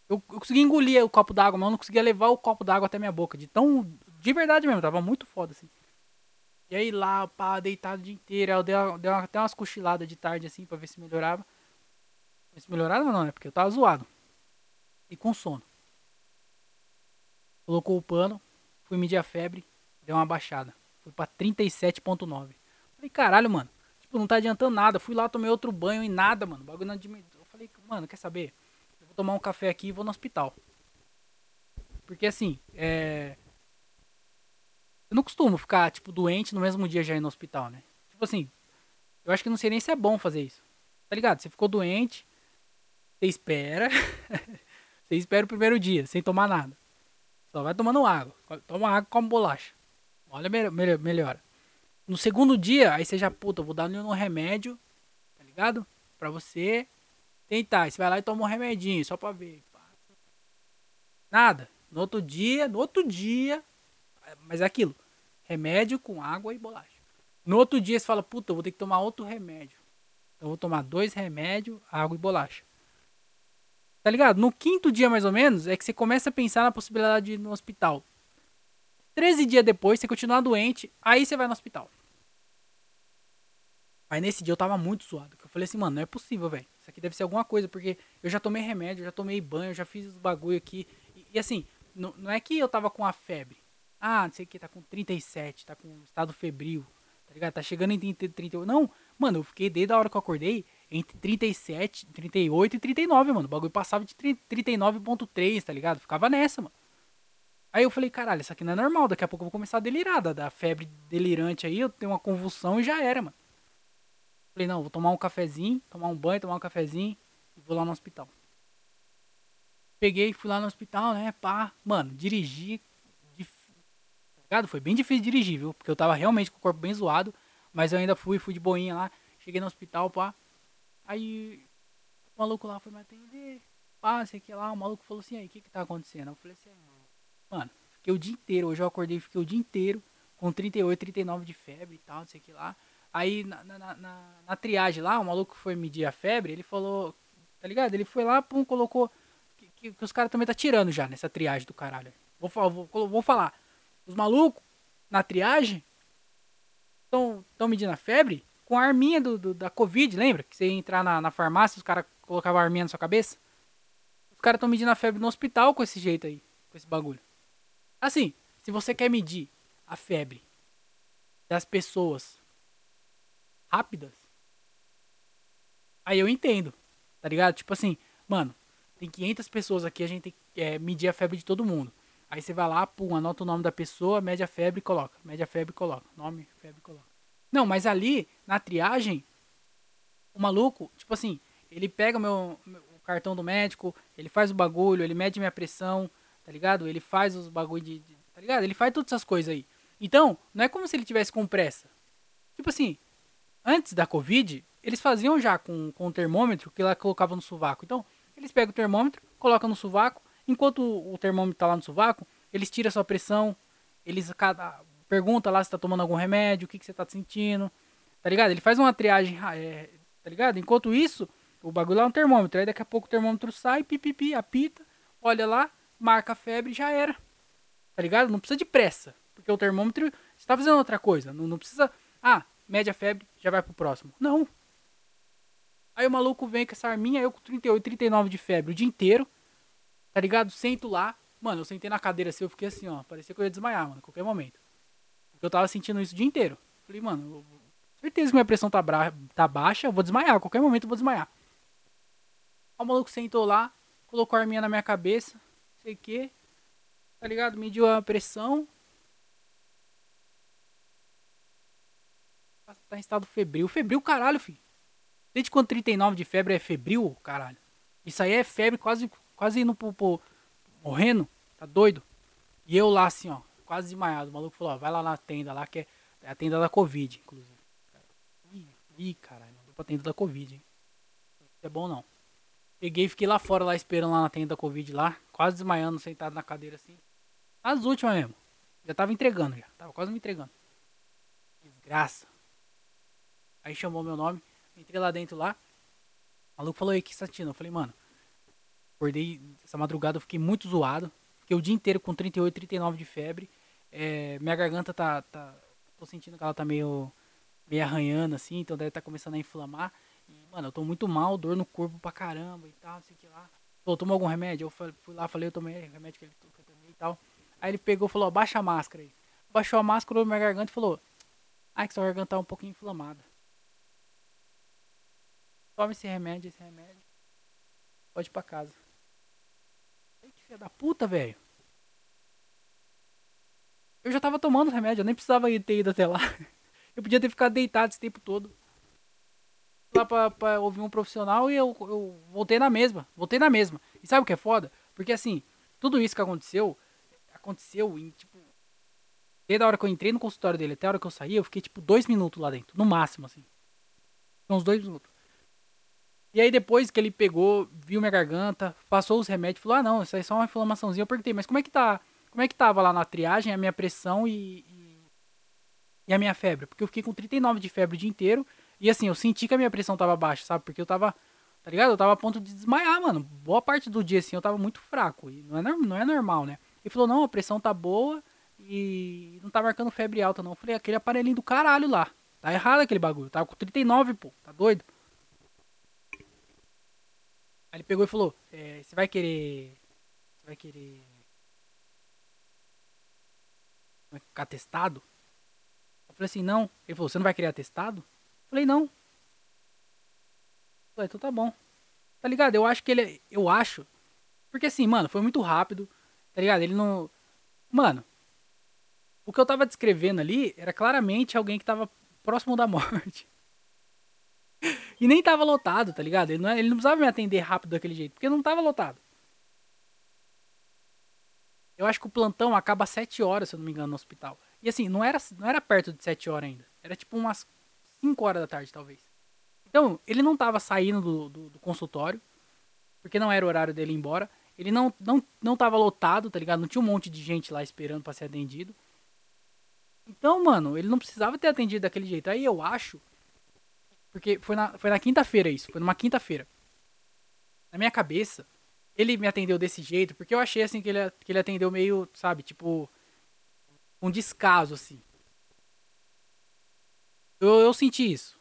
Eu, eu conseguia engolir o copo d'água, mas eu não conseguia levar o copo d'água até minha boca. De tão. De verdade mesmo, tava muito foda assim. E aí lá, pá, deitado o dia inteiro. Aí eu dei, dei até umas cochiladas de tarde assim pra ver se melhorava. Ver se melhorava não, né? Porque eu tava zoado. E com sono. Colocou o pano, fui medir a febre, deu uma baixada. Fui pra 37.9. Falei, caralho, mano. Tipo, não tá adiantando nada. Fui lá, tomei outro banho e nada, mano. O bagulho não admi- Eu falei, mano, quer saber? Eu vou tomar um café aqui e vou no hospital. Porque assim, é. Eu não costumo ficar, tipo, doente no mesmo dia já ir no hospital, né? Tipo assim, eu acho que não sei nem se é bom fazer isso. Tá ligado? Você ficou doente, você espera. *laughs* você espera o primeiro dia, sem tomar nada. Só vai tomando água. Toma água come bolacha. Olha, melhor, melhor, melhora. No segundo dia, aí você já, puta, vou dar um remédio, tá ligado? Pra você tentar. Você vai lá e toma um remedinho, só pra ver. Nada. No outro dia, no outro dia, mas é aquilo. Remédio com água e bolacha. No outro dia você fala, puta, eu vou ter que tomar outro remédio. Então eu vou tomar dois remédios, água e bolacha. Tá ligado? No quinto dia, mais ou menos, é que você começa a pensar na possibilidade de ir no hospital. 13 dias depois, você continua doente, aí você vai no hospital. Aí nesse dia eu tava muito zoado. Eu falei assim, mano, não é possível, velho. Isso aqui deve ser alguma coisa, porque eu já tomei remédio, já tomei banho, já fiz os bagulho aqui. E, e assim, não, não é que eu tava com a febre. Ah, não sei o que, tá com 37, tá com estado febril, tá ligado? Tá chegando em 30, 38. Não, mano, eu fiquei desde a hora que eu acordei entre 37, 38 e 39, mano. O bagulho passava de 30 39.3, tá ligado? Ficava nessa, mano. Aí eu falei, caralho, isso aqui não é normal. Daqui a pouco eu vou começar a delirar. Da, da febre delirante aí, eu tenho uma convulsão e já era, mano. Falei, não, vou tomar um cafezinho, tomar um banho, tomar um cafezinho e vou lá no hospital. Peguei, fui lá no hospital, né, pá. Mano, dirigi. Tá? Foi bem difícil dirigir, viu? Porque eu tava realmente com o corpo bem zoado. Mas eu ainda fui, fui de boinha lá. Cheguei no hospital, pá. Aí o maluco lá foi me atender. Pá, sei que lá. O maluco falou assim, aí, o que que tá acontecendo? Eu falei assim, mano, fiquei o dia inteiro. Hoje eu acordei fiquei o dia inteiro com 38, 39 de febre e tal, não sei que lá. Aí na, na, na- na, triagem lá, o maluco foi medir a febre, ele falou, tá ligado? Ele foi lá, pum, colocou. Que, que- que os caras também tá tirando já nessa triagem do caralho. Vou, vou, vou falar. Os malucos, na triagem, estão medindo a febre com a arminha do, do- da Covid, lembra? Que você ia entrar na, na farmácia, os caras colocavam a arminha na sua cabeça. Os caras estão medindo a febre no hospital com esse jeito aí, com esse bagulho. Assim, se você quer medir a febre das pessoas rápidas, aí eu entendo, tá ligado? Tipo assim, mano, tem 500 pessoas aqui, a gente tem que é, medir a febre de todo mundo. Aí você vai lá, pum, anota o nome da pessoa, mede a febre e coloca. Mede a febre e coloca. Nome, febre coloca. Não, mas ali, na triagem, o maluco, tipo assim, ele pega o meu, meu- cartão do médico, ele faz o bagulho, ele mede minha pressão, tá ligado? Ele faz os bagulho de, de- Tá ligado? Ele faz todas essas coisas aí. Então, não é como se ele tivesse com pressa. Tipo assim, antes da Covid, eles faziam já com, com o termômetro que lá colocavam no sovaco. Então, eles pegam o termômetro, colocam no sovaco, Enquanto o termômetro tá lá no sovaco, eles tiram a sua pressão, eles cada pergunta lá se tá tomando algum remédio, o que, que você tá sentindo, tá ligado? Ele faz uma triagem, é, tá ligado? Enquanto isso, o bagulho lá é um termômetro, aí daqui a pouco o termômetro sai, pipipi, apita, olha lá, marca a febre já era. Tá ligado? Não precisa de pressa, porque o termômetro, você tá fazendo outra coisa, não, não precisa, ah, mede a febre, já vai pro próximo. Não. Aí o maluco vem com essa arminha, eu com 38, 39 de febre o dia inteiro, tá ligado? Sento lá, mano, eu sentei na cadeira assim, eu fiquei assim, ó, parecia que eu ia desmaiar, mano, a qualquer momento. Eu tava sentindo isso o dia inteiro. Falei, mano, certeza que minha pressão tá, bra tá baixa, eu vou desmaiar, a qualquer momento eu vou desmaiar. Aí o maluco sentou lá, colocou a arminha na minha cabeça, sei que, tá ligado? Mediu a pressão. Tá em estado febril. Febril, caralho, filho. Desde quando 39 de febre é febril, caralho. Isso aí é febre quase, quase indo pro, pro morrendo. Tá doido? E eu lá assim, ó, quase desmaiado. O maluco falou, ó, vai lá na tenda lá, que é a tenda da Covid, inclusive. Ih, ih caralho, vou pra tenda da Covid, hein. Isso é bom não. Peguei e fiquei lá fora, lá esperando lá na tenda da Covid lá, quase desmaiando, sentado na cadeira assim. As últimas mesmo. Já tava entregando já. Tava quase me entregando. Desgraça. Aí chamou meu nome. Entrei lá dentro lá. O maluco falou aí que Satino. Eu falei, mano. Acordei essa madrugada, eu fiquei muito zoado. Fiquei o dia inteiro com 38, 39 de febre. É, minha garganta tá, tá. Tô sentindo que ela tá meio. meio arranhando assim, então deve tá começando a inflamar. E, mano, eu tô muito mal, dor no corpo pra caramba e tal, não sei o que lá. Falou, tomou algum remédio? Eu fui lá, falei, eu tomei remédio que ele tomei e tal. Aí ele pegou e falou, baixa a máscara aí. Baixou a máscara, olhou minha garganta e falou, ai que sua garganta tá um pouquinho inflamada. Toma esse remédio, esse remédio. Pode ir pra casa. Que filha da puta, velho. Eu já tava tomando remédio, eu nem precisava ter ido até lá. *laughs* Eu podia ter ficado deitado esse tempo todo lá pra, pra, ouvir um profissional e eu, eu voltei na mesma. Voltei na mesma. E sabe o que é foda? Porque assim, tudo isso que aconteceu, aconteceu em tipo. Desde a hora que eu entrei no consultório dele até a hora que eu saí, eu fiquei tipo dois minutos lá dentro. No máximo, assim. Uns dois minutos. E aí depois que ele pegou, viu minha garganta, passou os remédios, falou, ah não, isso aí é só uma inflamaçãozinha. Eu perguntei, mas como é que tá? Como é que tava lá na triagem a minha pressão e, e, a minha febre? Porque eu fiquei com 39 de febre o dia inteiro e assim, eu senti que a minha pressão tava baixa, sabe? Porque eu tava, tá ligado? Eu tava a ponto de desmaiar, mano. Boa parte do dia, assim, eu tava muito fraco. E não é, não é normal, né? Ele falou, não, a pressão tá boa e não tá marcando febre alta, não. Eu falei, aquele aparelhinho do caralho lá. Tá errado aquele bagulho. Tava com 39, pô. Tá doido? Aí ele pegou e falou, é, você vai querer. Você vai querer. É atestado? Eu falei assim, não. Ele falou, você não vai querer atestado? Falei, não. Falei, então tá bom. Tá ligado? Eu acho que ele. Eu acho. Porque assim, mano, foi muito rápido. Tá ligado? Ele não. Mano. O que eu tava descrevendo ali era claramente alguém que tava próximo da *laughs* morte. E nem tava lotado, tá ligado? Ele não, ele não precisava me atender rápido daquele jeito, porque não tava lotado. Eu acho que o plantão acaba às 7 horas, se eu não me engano, no hospital. E assim, não era, não era perto de 7 horas ainda. Era tipo umas 5 horas da tarde, talvez. Então, ele não tava saindo do, do, do, consultório, porque não era o horário dele ir embora. Ele não, não, não tava lotado, tá ligado? Não tinha um monte de gente lá esperando para ser atendido. Então, mano, ele não precisava ter atendido daquele jeito. Aí eu acho. Porque foi na, foi na quinta-feira isso. Foi numa quinta-feira. Na minha cabeça, ele me atendeu desse jeito, porque eu achei assim que ele, que ele atendeu meio, sabe, tipo. Um descaso, assim. Eu, eu senti isso.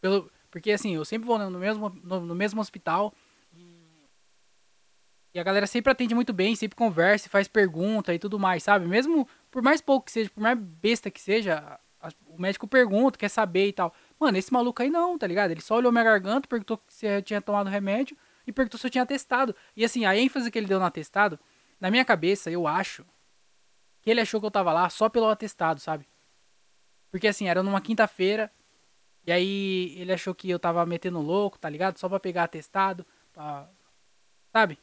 Pelo, porque assim, eu sempre vou no mesmo, no, no mesmo hospital. E, a galera sempre atende muito bem, sempre conversa, faz pergunta e tudo mais, sabe? Mesmo por mais pouco que seja, por mais besta que seja, a, o médico pergunta, quer saber e tal. Mano, esse maluco aí não, tá ligado? Ele só olhou minha garganta, perguntou se eu tinha tomado remédio e perguntou se eu tinha testado. E assim, a ênfase que ele deu no atestado, na minha cabeça, eu acho que ele achou que eu tava lá só pelo atestado, sabe? Porque assim, era numa quinta-feira. E aí ele achou que eu tava metendo louco, tá ligado? Só pra pegar atestado. Pra... Sabe?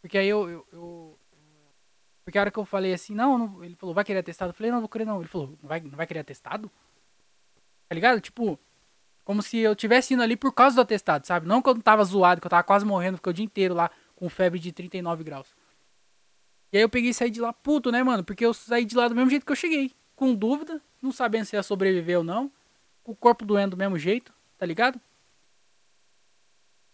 Porque aí eu, eu, eu, Porque a hora que eu falei assim, não, não, ele falou, vai querer atestado? Eu falei, não, não vou querer não. Ele falou, não vai, não vai querer atestado? Tá ligado? Tipo, como se eu tivesse indo ali por causa do atestado, sabe? Não que eu tava zoado, que eu tava quase morrendo, fiquei o dia inteiro lá com febre de 39 graus. E aí eu peguei e saí de lá puto, né, mano? Porque eu saí de lá do mesmo jeito que eu cheguei. Com dúvida, não sabendo se ia sobreviver ou não. Com o corpo doendo do mesmo jeito, tá ligado?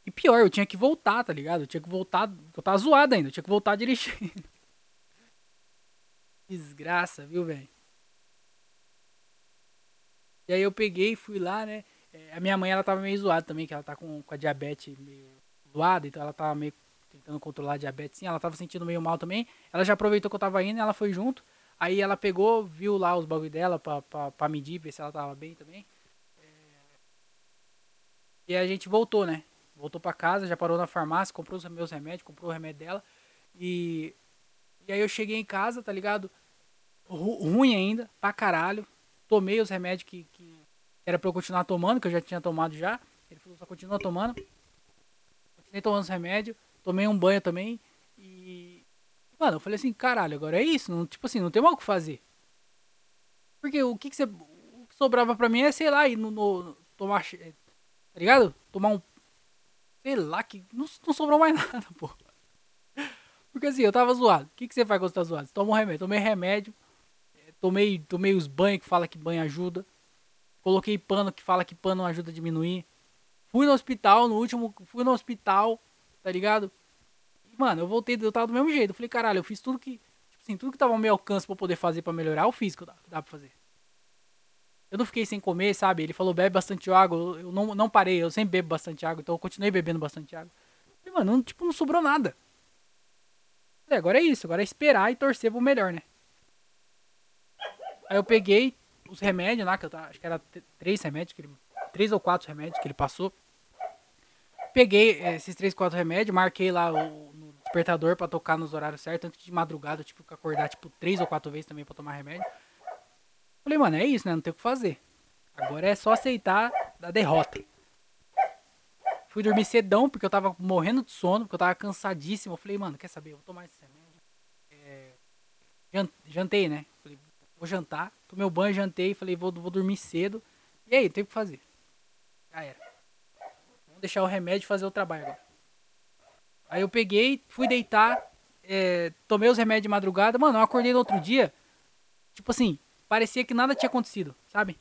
E pior, eu tinha que voltar, tá ligado? Eu tinha que voltar. Eu tava zoado ainda, eu tinha que voltar *laughs* dirigindo. Desgraça, viu, velho? E aí eu peguei, fui lá, né? É, a minha mãe, ela tava meio zoada também, que ela tá com, com a diabetes meio zoada, então ela tava meio tentando controlar a diabetes, sim. Ela tava sentindo meio mal também. Ela já aproveitou que eu tava indo, ela foi junto. Aí ela pegou, viu lá os bagulho dela pra, pra, pra medir, ver se ela tava bem também. É... E a gente voltou, né? Voltou pra casa, já parou na farmácia, comprou os meus remédios, comprou o remédio dela. E, e aí eu cheguei em casa, tá ligado? Ru ruim ainda, pra caralho. Tomei os remédios que, que era pra eu continuar tomando, que eu já tinha tomado já. Ele falou, só continua tomando. Continuei tomando os remédios, tomei um banho também. E. Mano, eu falei assim, caralho, agora é isso. Não, tipo assim, não tem mais o que fazer. Porque o que, que você. O que sobrava pra mim é, sei lá, ir no, no tomar. Tá ligado? Tomar um Sei lá, que não, não sobrou mais *laughs* nada, pô. Porque assim, eu tava zoado. O que, que você faz quando você tá zoado? Você toma um remédio. Tomei remédio. É, tomei, tomei os banhos que fala que banho ajuda. Coloquei pano que fala que pano ajuda a diminuir. Fui no hospital, no último. Fui no hospital, tá ligado? Mano, eu voltei, eu tava do mesmo jeito. Eu falei, caralho, eu fiz tudo que. Tipo assim, tudo que tava ao meu alcance pra poder fazer pra melhorar, eu fiz que dá, dá pra fazer. Eu não fiquei sem comer, sabe? Ele falou, bebe bastante água. Eu não, não parei, eu sempre bebo bastante água, então eu continuei bebendo bastante água. E, mano, não, tipo, não sobrou nada. E agora é isso, agora é esperar e torcer pro melhor, né? Aí eu peguei os remédios lá, que eu tava, acho que era três remédios, que ele, três ou quatro remédios que ele passou. Peguei esses três, quatro remédios, marquei lá o no despertador pra tocar nos horários certos, tanto de madrugada, tipo, acordar, tipo, três ou quatro vezes também pra tomar remédio. Falei, mano, é isso, né? Não tem o que fazer. Agora é só aceitar a derrota. Fui dormir cedão, porque eu tava morrendo de sono, porque eu tava cansadíssimo. Eu falei, mano, quer saber? Eu vou tomar esse remédio. É... Jantei, né? Falei, vou jantar. Tomei o banho, jantei. Falei, vou, vou dormir cedo. E aí, tem o que fazer. Já era. Vamos deixar o remédio fazer o trabalho agora. Aí eu peguei, fui deitar. É... tomei os remédios de madrugada. Mano, eu acordei no outro dia. Tipo assim, parecia que nada tinha acontecido, sabe?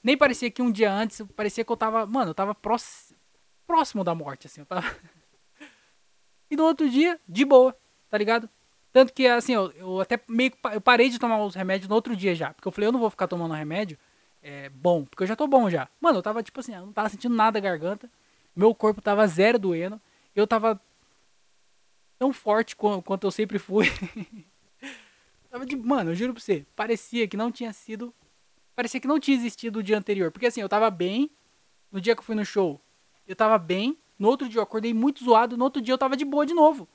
Nem parecia que um dia antes, parecia que eu tava, mano, eu tava próximo, próximo da morte, assim, eu tava... *laughs* e no outro dia, de boa, tá ligado? Tanto que, assim, eu, eu até meio eu parei de tomar os remédios no outro dia já, porque eu falei, eu não vou ficar tomando remédio é, bom, porque eu já tô bom já. Mano, eu tava, tipo assim, eu não tava sentindo nada da garganta, meu corpo tava zero doendo, eu tava tão forte quanto eu sempre fui. *laughs* Tava de. Mano, eu juro pra você. Parecia que não tinha sido. Parecia que não tinha existido o dia anterior. Porque assim, eu tava bem. No dia que eu fui no show, eu tava bem. No outro dia eu acordei muito zoado. No outro dia eu tava de boa de novo.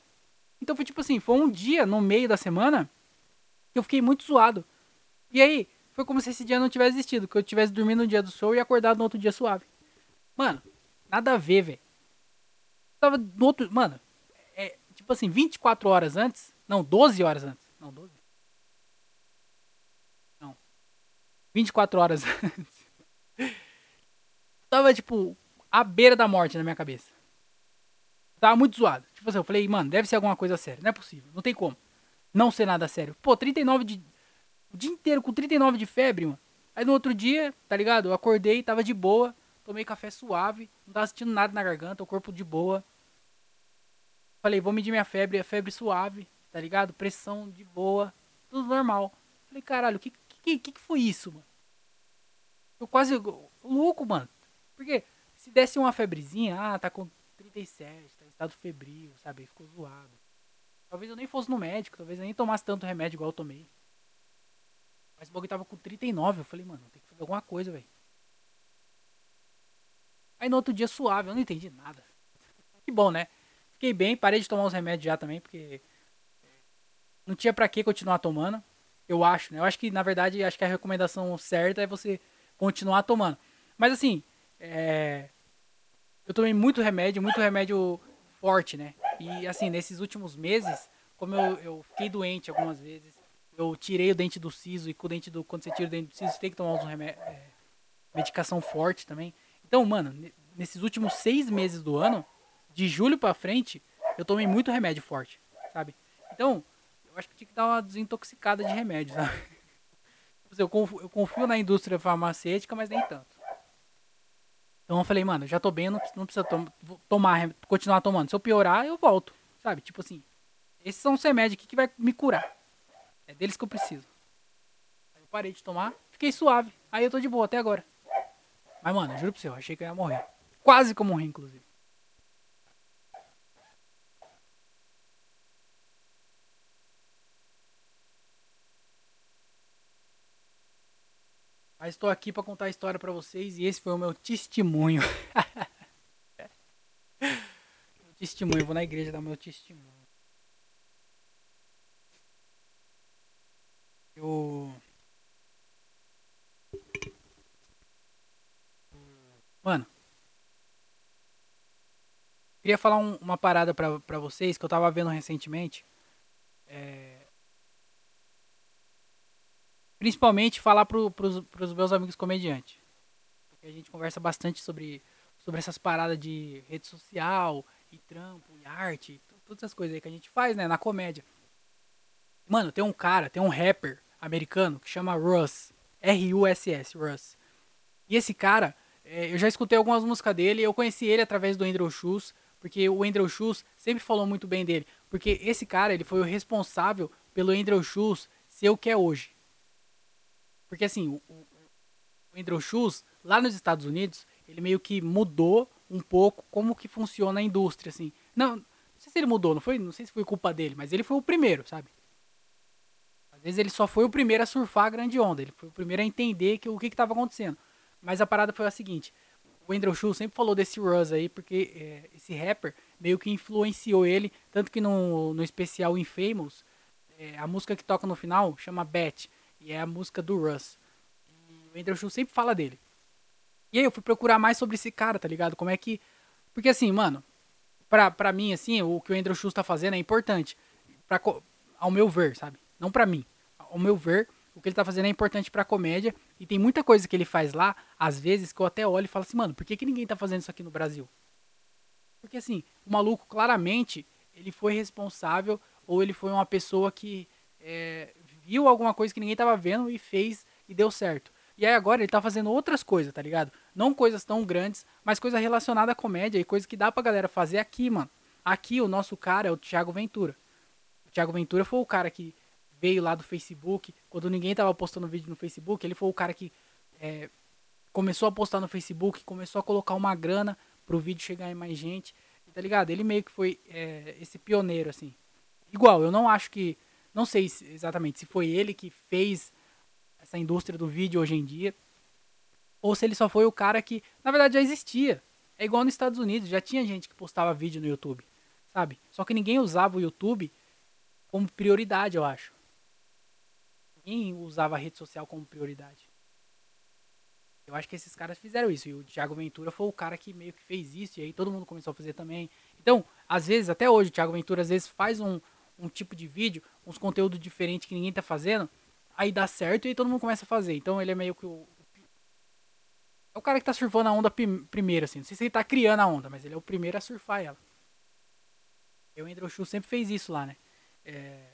Então foi tipo assim: foi um dia no meio da semana que eu fiquei muito zoado. E aí, foi como se esse dia não tivesse existido. Que eu tivesse dormido no dia do show e acordado no outro dia suave. Mano, nada a ver, velho. Tava no outro. Mano, é tipo assim, 24 horas antes. Não, 12 horas antes. Não, 12. 24 horas *laughs* antes. Tava, tipo, à beira da morte na minha cabeça. Tava muito zoado. Tipo assim, eu falei, mano, deve ser alguma coisa séria. Não é possível. Não tem como. Não ser nada sério. Pô, 39 de. O dia inteiro com 39 de febre, mano. Aí no outro dia, tá ligado? Eu acordei, tava de boa. Tomei café suave. Não tava sentindo nada na garganta. O corpo de boa. Falei, vou medir minha febre. A febre suave, tá ligado? Pressão de boa. Tudo normal. Falei, caralho, o que, que, que, que foi isso, mano? Eu quase. Louco, mano. Porque se desse uma febrezinha, ah, tá com 37, tá em estado febril, sabe? Ficou zoado. Talvez eu nem fosse no médico, talvez eu nem tomasse tanto remédio igual eu tomei. Mas o bagulho tava com 39, eu falei, mano, tem que fazer alguma coisa, velho. Aí no outro dia suave, eu não entendi nada. *laughs* Que bom, né? Fiquei bem, parei de tomar os remédios já também, porque não tinha para que continuar tomando. Eu acho, né? Eu acho que, na verdade, acho que a recomendação certa é você continuar tomando. Mas assim, é... eu tomei muito remédio, muito remédio forte, né? E assim, nesses últimos meses, como eu, eu fiquei doente algumas vezes, eu tirei o dente do siso e com o dente do. Quando você tira o dente do siso, você tem que tomar uns remédio, é, medicação forte também. Então, mano, nesses últimos seis meses do ano, de julho pra frente, eu tomei muito remédio forte, sabe? Então, eu acho que tinha que dar uma desintoxicada de remédio, sabe? *laughs* Tipo assim, Eu confio, eu confio na indústria farmacêutica, mas nem tanto. Então eu falei, mano, já tô bem, não, não precisa tomar, continuar tomando. Se eu piorar, eu volto, sabe? Tipo assim, esses são os remédios aqui que vai me curar. É deles que eu preciso. Aí eu parei de tomar, fiquei suave. Aí eu tô de boa até agora. Mas, mano, juro pra você, eu achei que eu ia morrer. Quase que eu morri, inclusive. Mas estou aqui pra contar a história pra vocês e esse foi o meu testemunho. *laughs* meu testemunho, vou na igreja dar meu testemunho. Eu. Mano. Queria falar um- uma parada pra vocês que eu tava vendo recentemente. É, Principalmente falar pros, pros meus amigos comediantes. Porque a gente conversa bastante sobre, sobre essas paradas de rede social, e trampo, e arte, todas essas coisas aí que a gente faz, né, na comédia. Mano, tem um cara, tem um rapper americano que chama Russ. R-U-S-S, Russ. E esse cara, é, eu já escutei algumas músicas dele, eu conheci ele através do Andrew Schultz, porque o Andrew Schultz sempre falou muito bem dele. Porque esse cara, ele foi o responsável pelo Andrew Schultz ser o que é hoje. Porque assim, o, o, Andrew Schultz, lá nos Estados Unidos, ele meio que mudou um pouco como que funciona a indústria, assim. Não, não sei se ele mudou, não foi, não sei se foi culpa dele, mas ele foi o primeiro, sabe? Às vezes ele só foi o primeiro a surfar a grande onda, ele foi o primeiro a entender que, o que estava acontecendo. Mas a parada foi a seguinte, o Andrew Schultz sempre falou desse Russ aí, porque é, esse rapper meio que influenciou ele, tanto que no, no especial Infamous, é, a música que toca no final chama Bat, e é a música do Russ. E o Andrew Schultz sempre fala dele. E aí eu fui procurar mais sobre esse cara, tá ligado? Como é que... Porque assim, mano, pra, pra mim, assim, o que o Andrew Schultz tá fazendo é importante. Pra, ao meu ver, sabe? Não pra mim. Ao meu ver, o que ele tá fazendo é importante pra comédia. E tem muita coisa que ele faz lá, às vezes, que eu até olho e falo assim, mano, por que, que ninguém tá fazendo isso aqui no Brasil? Porque assim, o maluco claramente ele foi responsável ou ele foi uma pessoa que é, viu alguma coisa que ninguém tava vendo e fez e deu certo. E aí agora ele tá fazendo outras coisas, tá ligado? Não coisas tão grandes, mas coisa relacionada à comédia e coisa que dá pra galera fazer aqui, mano. Aqui o nosso cara é o Thiago Ventura. O Thiago Ventura foi o cara que veio lá do Facebook, quando ninguém tava postando vídeo no Facebook, ele foi o cara que é, começou a postar no Facebook, começou a colocar uma grana pro vídeo chegar em mais gente, tá ligado? Ele meio que foi é, esse pioneiro, assim. Igual, eu não acho que, não sei se- exatamente se foi ele que fez essa indústria do vídeo hoje em dia, ou se ele só foi o cara que, na verdade, já existia. É igual nos Estados Unidos, já tinha gente que postava vídeo no YouTube, sabe? Só que ninguém usava o YouTube como prioridade, eu acho. Ninguém usava a rede social como prioridade. Eu acho que esses caras fizeram isso. E o Thiago Ventura foi o cara que meio que fez isso. E aí todo mundo começou a fazer também. Então, às vezes, até hoje, o Thiago Ventura às vezes faz um, um tipo de vídeo, uns conteúdos diferentes que ninguém tá fazendo. Aí dá certo e todo mundo começa a fazer. Então ele é meio que o. É o cara que tá surfando a onda prim- primeiro, assim. Não sei se ele tá criando a onda, mas ele é o primeiro a surfar ela. E o Andrew Schultz sempre fez isso lá, né? É,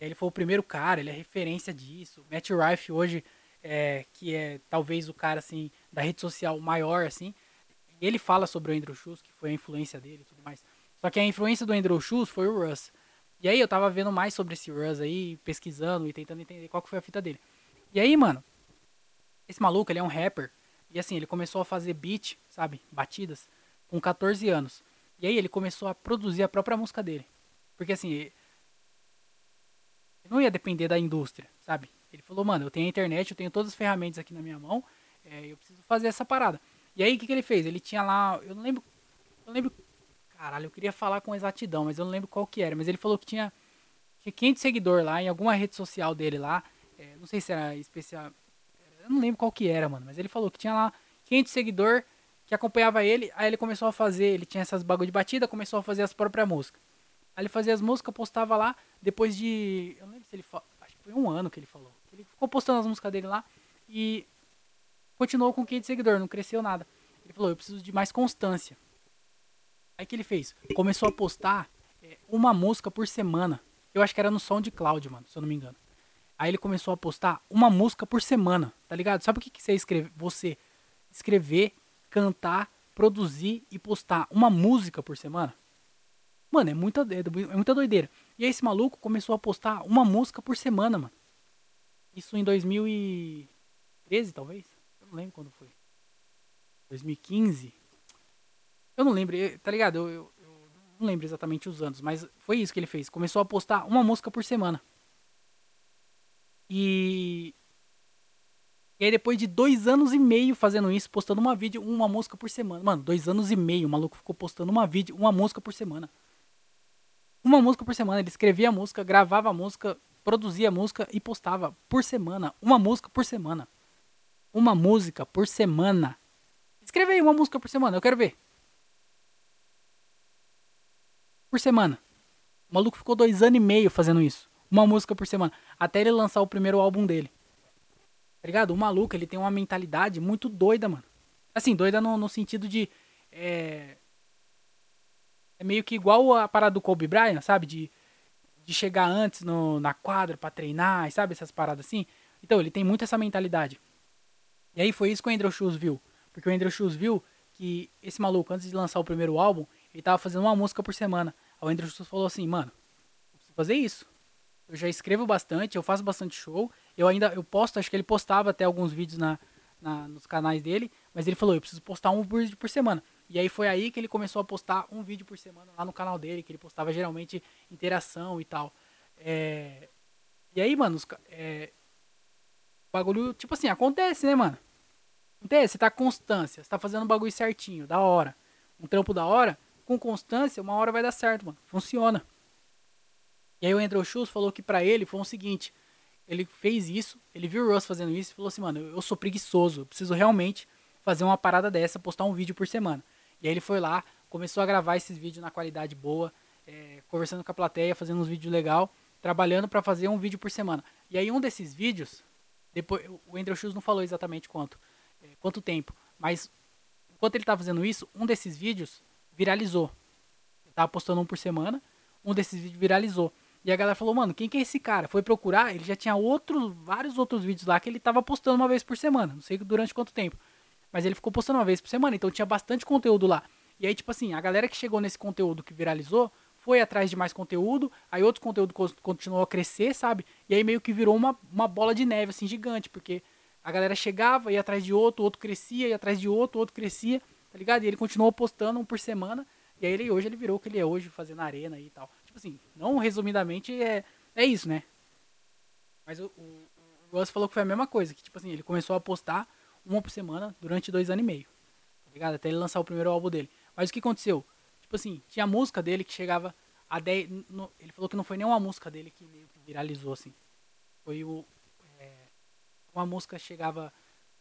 ele foi o primeiro cara, ele é referência disso. Matt Rife hoje, é, que é talvez o cara assim da rede social maior assim, ele fala sobre o Andrew Schultz, que foi a influência dele e tudo mais. Só que a influência do Andrew Schultz foi o Russ. E aí eu tava vendo mais sobre esse Russ aí, pesquisando e tentando entender qual que foi a fita dele. E aí, mano, esse maluco, ele é um rapper. E assim, ele começou a fazer beat, sabe? Batidas, com 14 anos. E aí ele começou a produzir a própria música dele. Porque assim, ele não ia depender da indústria, sabe? Ele falou, mano, eu tenho a internet, eu tenho todas as ferramentas aqui na minha mão, é, eu preciso fazer essa parada. E aí, o que, que ele fez? Ele tinha lá, eu não lembro, eu não lembro, caralho, eu queria falar com exatidão, mas eu não lembro qual que era. Mas ele falou que tinha, tinha 500 seguidores lá, em alguma rede social dele lá, é, não sei se era especial, eu não lembro qual que era, mano, mas ele falou que tinha lá 500 seguidores que acompanhava ele, aí ele começou a fazer, ele tinha essas bagulho de batida, começou a fazer as próprias músicas. Aí ele fazia as músicas, postava lá, depois de, eu não lembro se ele acho que foi um ano que ele falou. Ele ficou postando as músicas dele lá e continuou com 500 seguidores, não cresceu nada. Ele falou, eu preciso de mais constância. Aí que ele fez? Começou a postar é, uma música por semana. Eu acho que era no SoundCloud, mano, se eu não me engano. Aí ele começou a postar uma música por semana, tá ligado? Sabe o que, que você escreve? Você escrever, cantar, produzir e postar uma música por semana? Mano, é muita, é muita doideira. E aí esse maluco começou a postar uma música por semana, mano. Isso em 2013, talvez? Eu não lembro quando foi. 2015? Eu não lembro, tá ligado? Eu, eu, eu, não lembro exatamente os anos, mas foi isso que ele fez. Começou a postar uma música por semana. E. E aí, depois de dois anos e meio fazendo isso, postando uma vídeo, uma música por semana. Mano, dois anos e meio, o maluco ficou postando uma vídeo, uma música por semana. Uma música por semana. Ele escrevia a música, gravava a música, produzia a música e postava por semana. Uma música por semana. Uma música por semana. Escreve aí uma música por semana, eu quero ver. Por semana. O maluco ficou dois anos e meio fazendo isso. Uma música por semana. Até ele lançar o primeiro álbum dele. Tá ligado? O maluco, ele tem uma mentalidade muito doida, mano. Assim, doida no, no sentido de. É... é meio que igual a parada do Kobe Bryant, sabe? De, de chegar antes no, na quadra para treinar, sabe? Essas paradas assim. Então, ele tem muito essa mentalidade. E aí foi isso que o Andrew Schultz viu. Porque o Andrew Schultz viu que esse maluco, antes de lançar o primeiro álbum, ele tava fazendo uma música por semana. Aí o Andrew Schultz falou assim, mano, eu preciso fazer isso. Eu já escrevo bastante, eu faço bastante show. Eu ainda, eu posto, acho que ele postava até alguns vídeos na, na nos canais dele. Mas ele falou, eu preciso postar um vídeo por semana. E aí foi aí que ele começou a postar um vídeo por semana lá no canal dele, que ele postava geralmente interação e tal. É... E aí, mano, os, é... o bagulho, tipo assim, acontece, né, mano? Entende? Você tá constância, você tá fazendo o bagulho certinho, da hora. Um trampo da hora, com constância, uma hora vai dar certo, mano. Funciona. E aí o Andrew Schultz falou que para ele foi o seguinte, ele fez isso, ele viu o Russ fazendo isso e falou assim, mano, eu sou preguiçoso, eu preciso realmente fazer uma parada dessa, postar um vídeo por semana. E aí ele foi lá, começou a gravar esses vídeos na qualidade boa, é, conversando com a plateia, fazendo uns vídeos legal, trabalhando para fazer um vídeo por semana. E aí um desses vídeos, depois o Andrew Schultz não falou exatamente quanto, é, quanto tempo. Mas enquanto ele estava fazendo isso, um desses vídeos viralizou. Ele tava postando um por semana, um desses vídeos viralizou. E a galera falou, mano, quem que é esse cara? Foi procurar, ele já tinha outros, vários outros vídeos lá que ele tava postando uma vez por semana. Não sei durante quanto tempo. Mas ele ficou postando uma vez por semana, então tinha bastante conteúdo lá. E aí, tipo assim, a galera que chegou nesse conteúdo que viralizou, foi atrás de mais conteúdo, aí outro conteúdo continuou a crescer, sabe? E aí meio que virou uma, uma bola de neve, assim, gigante, porque a galera chegava, ia atrás de outro, outro crescia, ia atrás de outro, outro crescia, tá ligado? E ele continuou postando um por semana. E aí ele hoje ele virou o que ele é hoje, fazendo arena e tal. Tipo assim, não resumidamente é, é isso, né? Mas o, o, o Russ falou que foi a mesma coisa, que tipo assim, ele começou a postar uma por semana durante dois anos e meio. Tá ligado? Até ele lançar o primeiro álbum dele. Mas o que aconteceu? Tipo assim, tinha música dele que chegava a 10. No, ele falou que não foi nenhuma música dele que viralizou, assim. Foi o, uma música chegava,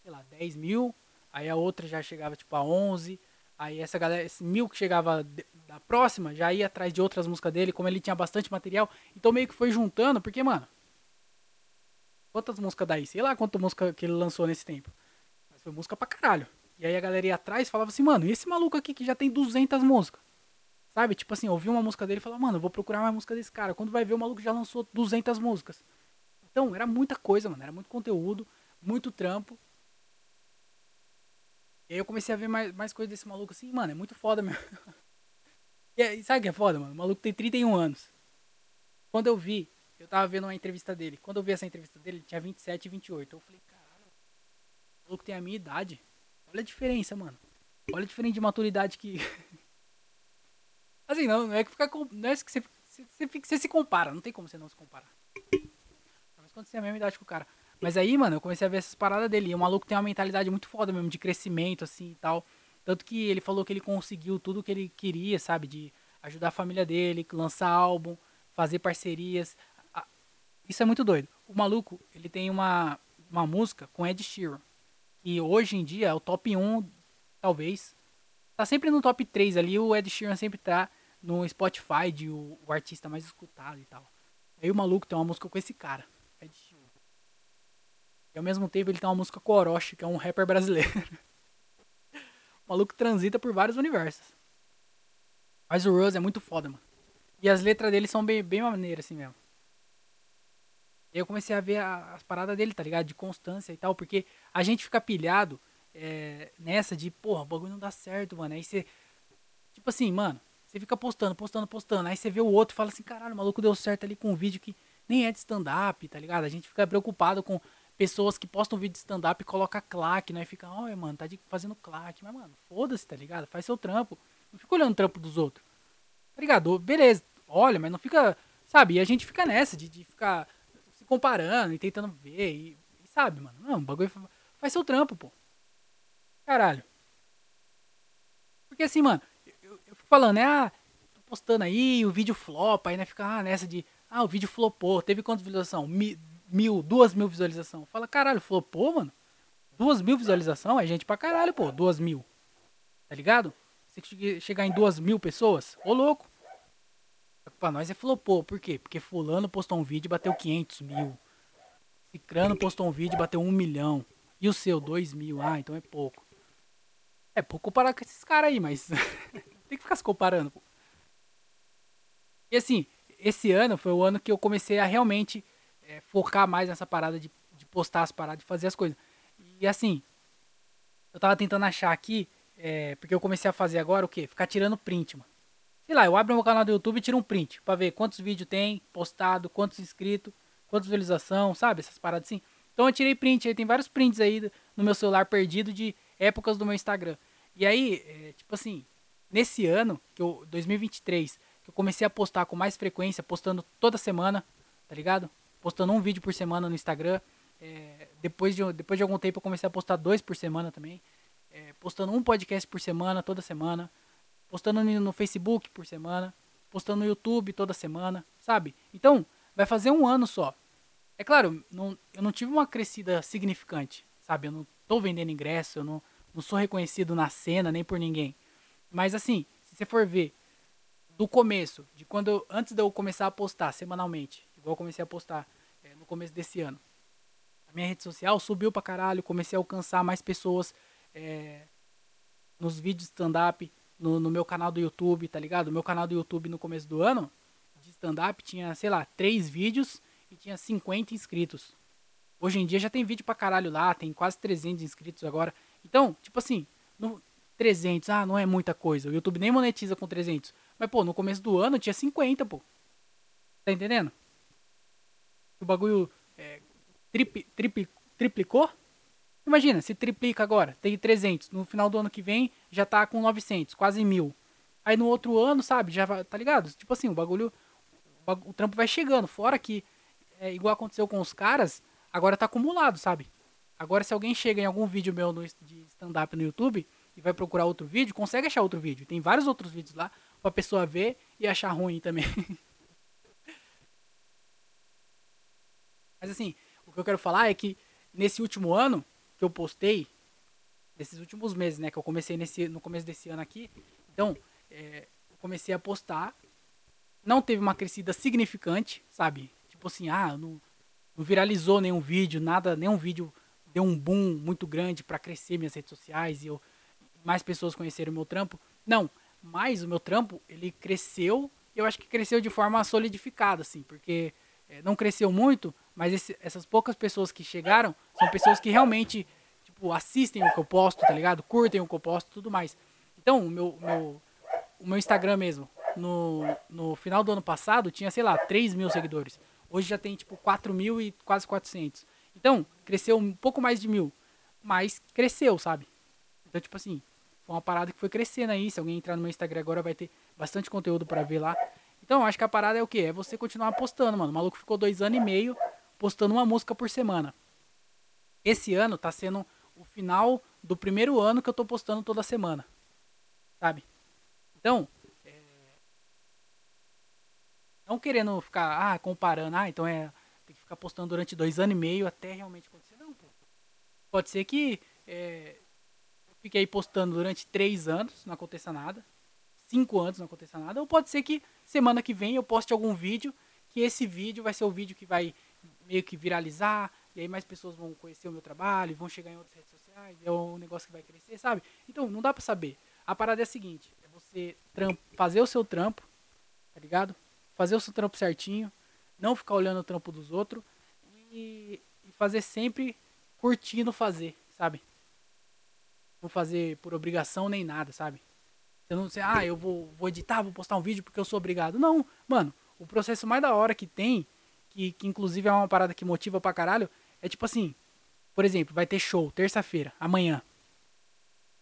sei lá, 10 mil, aí a outra já chegava tipo a 11, aí essa galera, esse mil que chegava da próxima, já ia atrás de outras músicas dele, como ele tinha bastante material, então meio que foi juntando, porque, mano, quantas músicas daí? Sei lá quanta música que ele lançou nesse tempo. Mas foi música pra caralho. E aí a galera ia atrás falava assim, mano, e esse maluco aqui que já tem 200 músicas? Sabe? Tipo assim, ouvi uma música dele e falava, mano, eu vou procurar mais música desse cara. Quando vai ver, o maluco já lançou 200 músicas. Então, era muita coisa, mano. Era muito conteúdo, muito trampo. E aí eu comecei a ver mais, mais coisa desse maluco assim, mano, é muito foda mesmo. *laughs* e sabe o que é foda, mano? O maluco tem 31 anos. Quando eu vi, eu tava vendo uma entrevista dele. Quando eu vi essa entrevista dele, ele tinha 27 e 28. Eu falei, caralho, o maluco tem a minha idade. Olha a diferença, mano. Olha a diferença de maturidade que. *laughs* assim, não, não é que ficar. Não é que você, você, você, você se compara, não tem como você não se comparar quando você tem a mesma idade que o cara. Mas aí, mano, eu comecei a ver essas paradas dele. E o maluco tem uma mentalidade muito foda mesmo, de crescimento, assim e tal. Tanto que ele falou que ele conseguiu tudo que ele queria, sabe? De ajudar a família dele, lançar álbum, fazer parcerias. Isso é muito doido. O maluco, ele tem uma, uma música com Ed Sheeran. E hoje em dia é o top 1, talvez. Tá sempre no top 3 ali. O Ed Sheeran sempre tá no Spotify de o, o artista mais escutado e tal. Aí o maluco tem uma música com esse cara. E ao mesmo tempo ele tem uma música com Orochi, que é um rapper brasileiro. *laughs* o maluco transita por vários universos. Mas o Rose é muito foda, mano. E as letras dele são bem, bem maneiras, assim mesmo. E eu comecei a ver a- as paradas dele, tá ligado? De constância e tal, porque a gente fica pilhado é, nessa de, porra, o bagulho não dá certo, mano. Aí você. Tipo assim, mano, você fica postando, postando, postando. Aí você vê o outro e fala assim, caralho, o maluco deu certo ali com um vídeo que nem é de stand-up, tá ligado? A gente fica preocupado com pessoas que postam vídeo de stand-up e coloca claque, né? E fica, olha, mano, tá de- fazendo claque. Mas, mano, foda-se, tá ligado? Faz seu trampo. Não fica olhando o trampo dos outros. Tá ligado? Beleza, olha, mas não fica. Sabe? E a gente fica nessa de, de ficar se comparando e tentando ver. E, e sabe, mano? Não, o bagulho fa- faz seu trampo, pô. Caralho. Porque assim, mano, eu, eu fico falando, né? Ah, tô postando aí, o vídeo flopa, aí né? Fica ah, nessa de. Ah, o vídeo flopou. Teve quantas visualizações? Mil, duas mil visualizações. Fala, caralho, flopou, mano? Duas mil visualizações é gente pra caralho, pô. Duas mil. Tá ligado? Che- chegar em duas mil pessoas, ô louco. Pra nós é flopou. Por quê? Porque fulano postou um vídeo e bateu 500 mil. Cicrano postou um vídeo e bateu um milhão. E o seu, dois mil. Ah, então é pouco. É pouco comparado com esses caras aí, mas *laughs* tem que ficar se comparando. E assim, esse ano foi o ano que eu comecei a realmente é, focar mais nessa parada de, de postar as paradas, de fazer as coisas. E assim, eu tava tentando achar aqui, é, porque eu comecei a fazer agora o quê? Ficar tirando print, mano. Sei lá, eu abro meu canal do YouTube e tiro um print pra ver quantos vídeos tem postado, quantos inscritos, quantas visualizações, sabe? Essas paradas assim. Então eu tirei print, aí tem vários prints aí no meu celular perdido de épocas do meu Instagram. E aí, é, tipo assim, nesse ano, que eu, 2023, que eu comecei a postar com mais frequência, postando toda semana, tá ligado? Postando um vídeo por semana no Instagram. É, depois, de, depois de algum tempo eu comecei a postar dois por semana também. É, postando um podcast por semana, toda semana. Postando no, Facebook por semana. Postando no YouTube toda semana, sabe? Então, vai fazer um ano só. É claro, não, eu não tive uma crescida significante, sabe? Eu não tô vendendo ingresso, eu não, não sou reconhecido na cena, nem por ninguém. Mas assim, se você for ver do começo, de quando eu, antes de eu começar a postar semanalmente, igual eu comecei a postar é, no começo desse ano, a minha rede social subiu pra caralho, comecei a alcançar mais pessoas é, nos vídeos de stand-up, no, no meu canal do YouTube, tá ligado? Meu canal do YouTube no começo do ano, de stand-up, tinha, sei lá, três vídeos e tinha 50 inscritos. Hoje em dia já tem vídeo pra caralho lá, tem quase 300 inscritos agora. Então, tipo assim, no 300, ah, não é muita coisa. O YouTube nem monetiza com 300. Mas, pô, no começo do ano tinha 50, pô. Tá entendendo? O bagulho é, tripli, tripli, triplicou. Imagina, se triplica agora, tem 300. No final do ano que vem já tá com 900, quase mil. Aí no outro ano, sabe, já tá ligado? Tipo assim, o bagulho, o, bag- o trampo vai chegando. Fora que, é, igual aconteceu com os caras, agora tá acumulado, sabe? Agora se alguém chega em algum vídeo meu no, de stand-up no YouTube e vai procurar outro vídeo, consegue achar outro vídeo. Tem vários outros vídeos lá pra pessoa ver e achar ruim também. *laughs* Mas assim, o que eu quero falar é que nesse último ano que eu postei, nesses últimos meses, né, que eu comecei nesse, no começo desse ano aqui, então, é, eu comecei a postar, não teve uma crescida significante, sabe? Tipo assim, ah, não, não viralizou nenhum vídeo, nada, nenhum vídeo deu um boom muito grande pra crescer minhas redes sociais e eu, mais pessoas conheceram o meu trampo. Não, mas o meu trampo, ele cresceu, eu acho que cresceu de forma solidificada, assim, porque é, não cresceu muito, mas esse- essas poucas pessoas que chegaram são pessoas que realmente, tipo, assistem o que eu posto, tá ligado? Curtem o que eu posto tudo mais. Então, o meu, meu, o meu Instagram mesmo, no, no final do ano passado, tinha, sei lá, 3 mil seguidores. Hoje já tem, tipo, 4 mil e quase 400. Então, cresceu um pouco mais de mil. Mas cresceu, sabe? Então, tipo assim, foi uma parada que foi crescendo aí. Se alguém entrar no meu Instagram agora, vai ter bastante conteúdo pra ver lá. Então, acho que a parada é o quê? É você continuar postando, mano. O maluco ficou dois anos e meio postando uma música por semana. Esse ano tá sendo o final do primeiro ano que eu tô postando toda semana. Sabe? Então, é... não querendo ficar, ah, comparando, ah, então é. Tem que ficar postando durante dois anos e meio até realmente acontecer. Não, pô. Pode ser que é, eu fique aí postando durante três anos, não aconteça nada. Cinco anos não aconteça nada. Ou pode ser que semana que vem eu poste algum vídeo, que esse vídeo vai ser o vídeo que vai meio que viralizar, e aí mais pessoas vão conhecer o meu trabalho, vão chegar em outras redes sociais, é um negócio que vai crescer, sabe? Então, não dá pra saber. A parada é a seguinte, é você trampo, fazer o seu trampo, tá ligado? fazer o seu trampo certinho, não ficar olhando o trampo dos outros e, e fazer sempre curtindo fazer, sabe? Não fazer por obrigação nem nada, sabe? Você não sei, ah, eu vou, vou editar, vou postar um vídeo porque eu sou obrigado. Não, mano, o processo mais da hora que tem, que, que inclusive é uma parada que motiva pra caralho, é tipo assim, por exemplo, vai ter show terça-feira, amanhã,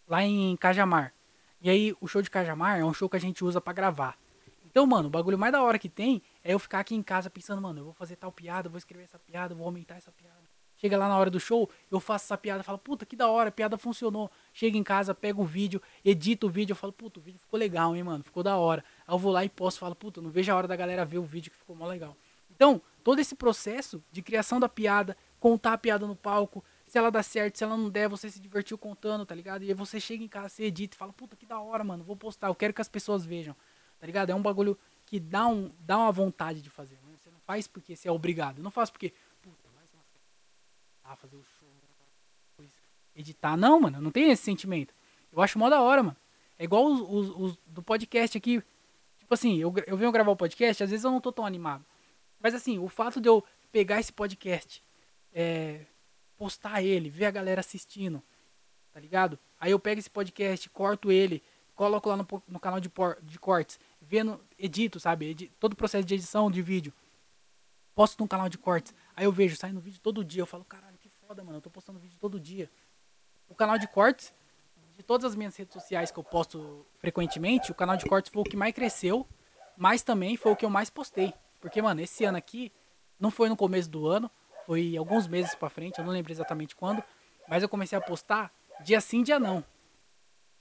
lá em Cajamar. E aí, o show de Cajamar é um show que a gente usa para gravar. Então, mano, o bagulho mais da hora que tem é eu ficar aqui em casa pensando, mano, eu vou fazer tal piada, vou escrever essa piada, vou aumentar essa piada. Chega lá na hora do show, eu faço essa piada, falo, puta, que da hora, a piada funcionou. Chega em casa, pego o vídeo, edito o vídeo, eu falo, puta, o vídeo ficou legal, hein, mano, ficou da hora. Aí eu vou lá e posto, falo, puta, não vejo a hora da galera ver o vídeo que ficou mó legal. Então, todo esse processo de criação da piada, contar a piada no palco, se ela dá certo, se ela não der, você se divertiu contando, tá ligado? E aí você chega em casa, você edita e fala, puta, que da hora, mano, vou postar, eu quero que as pessoas vejam, tá ligado? É um bagulho que dá, um, dá uma vontade de fazer. Né? Você não faz porque você é obrigado. Eu não faço porque, puta, mais uma ah, fazer o show, editar. Não, mano, não tem esse sentimento. Eu acho mó da hora, mano. É igual os, os, os do podcast aqui. Tipo assim, eu, eu venho gravar o podcast, às vezes eu não tô tão animado. Mas assim, o fato de eu pegar esse podcast, é, postar ele, ver a galera assistindo, tá ligado? Aí eu pego esse podcast, corto ele, coloco lá no, no canal de, por, de cortes, vendo, edito, sabe? Edito, todo o processo de edição de vídeo. Posto no canal de cortes. Aí eu vejo, saindo vídeo todo dia. Eu falo, caralho, que foda, mano. Eu tô postando vídeo todo dia. O canal de cortes, de todas as minhas redes sociais que eu posto frequentemente, o canal de cortes foi o que mais cresceu, mas também foi o que eu mais postei. Porque, mano, esse ano aqui, não foi no começo do ano, foi alguns meses pra frente, eu não lembro exatamente quando. Mas eu comecei a postar dia sim, dia não.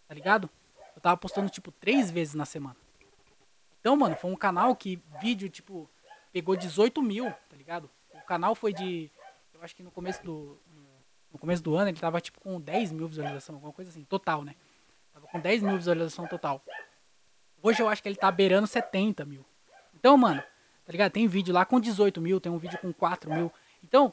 Tá ligado? Eu tava postando, tipo, três vezes na semana. Então, mano, foi um canal que vídeo, tipo, pegou 18 mil, tá ligado? O canal foi de. Eu acho que no começo do. No começo do ano ele tava, tipo, com 10 mil visualizações, alguma coisa assim, total, né? Tava com 10 mil visualizações total. Hoje eu acho que ele tá beirando 70 mil. Então, mano, tá ligado? Tem vídeo lá com 18 mil, tem um vídeo com 4 mil. Então,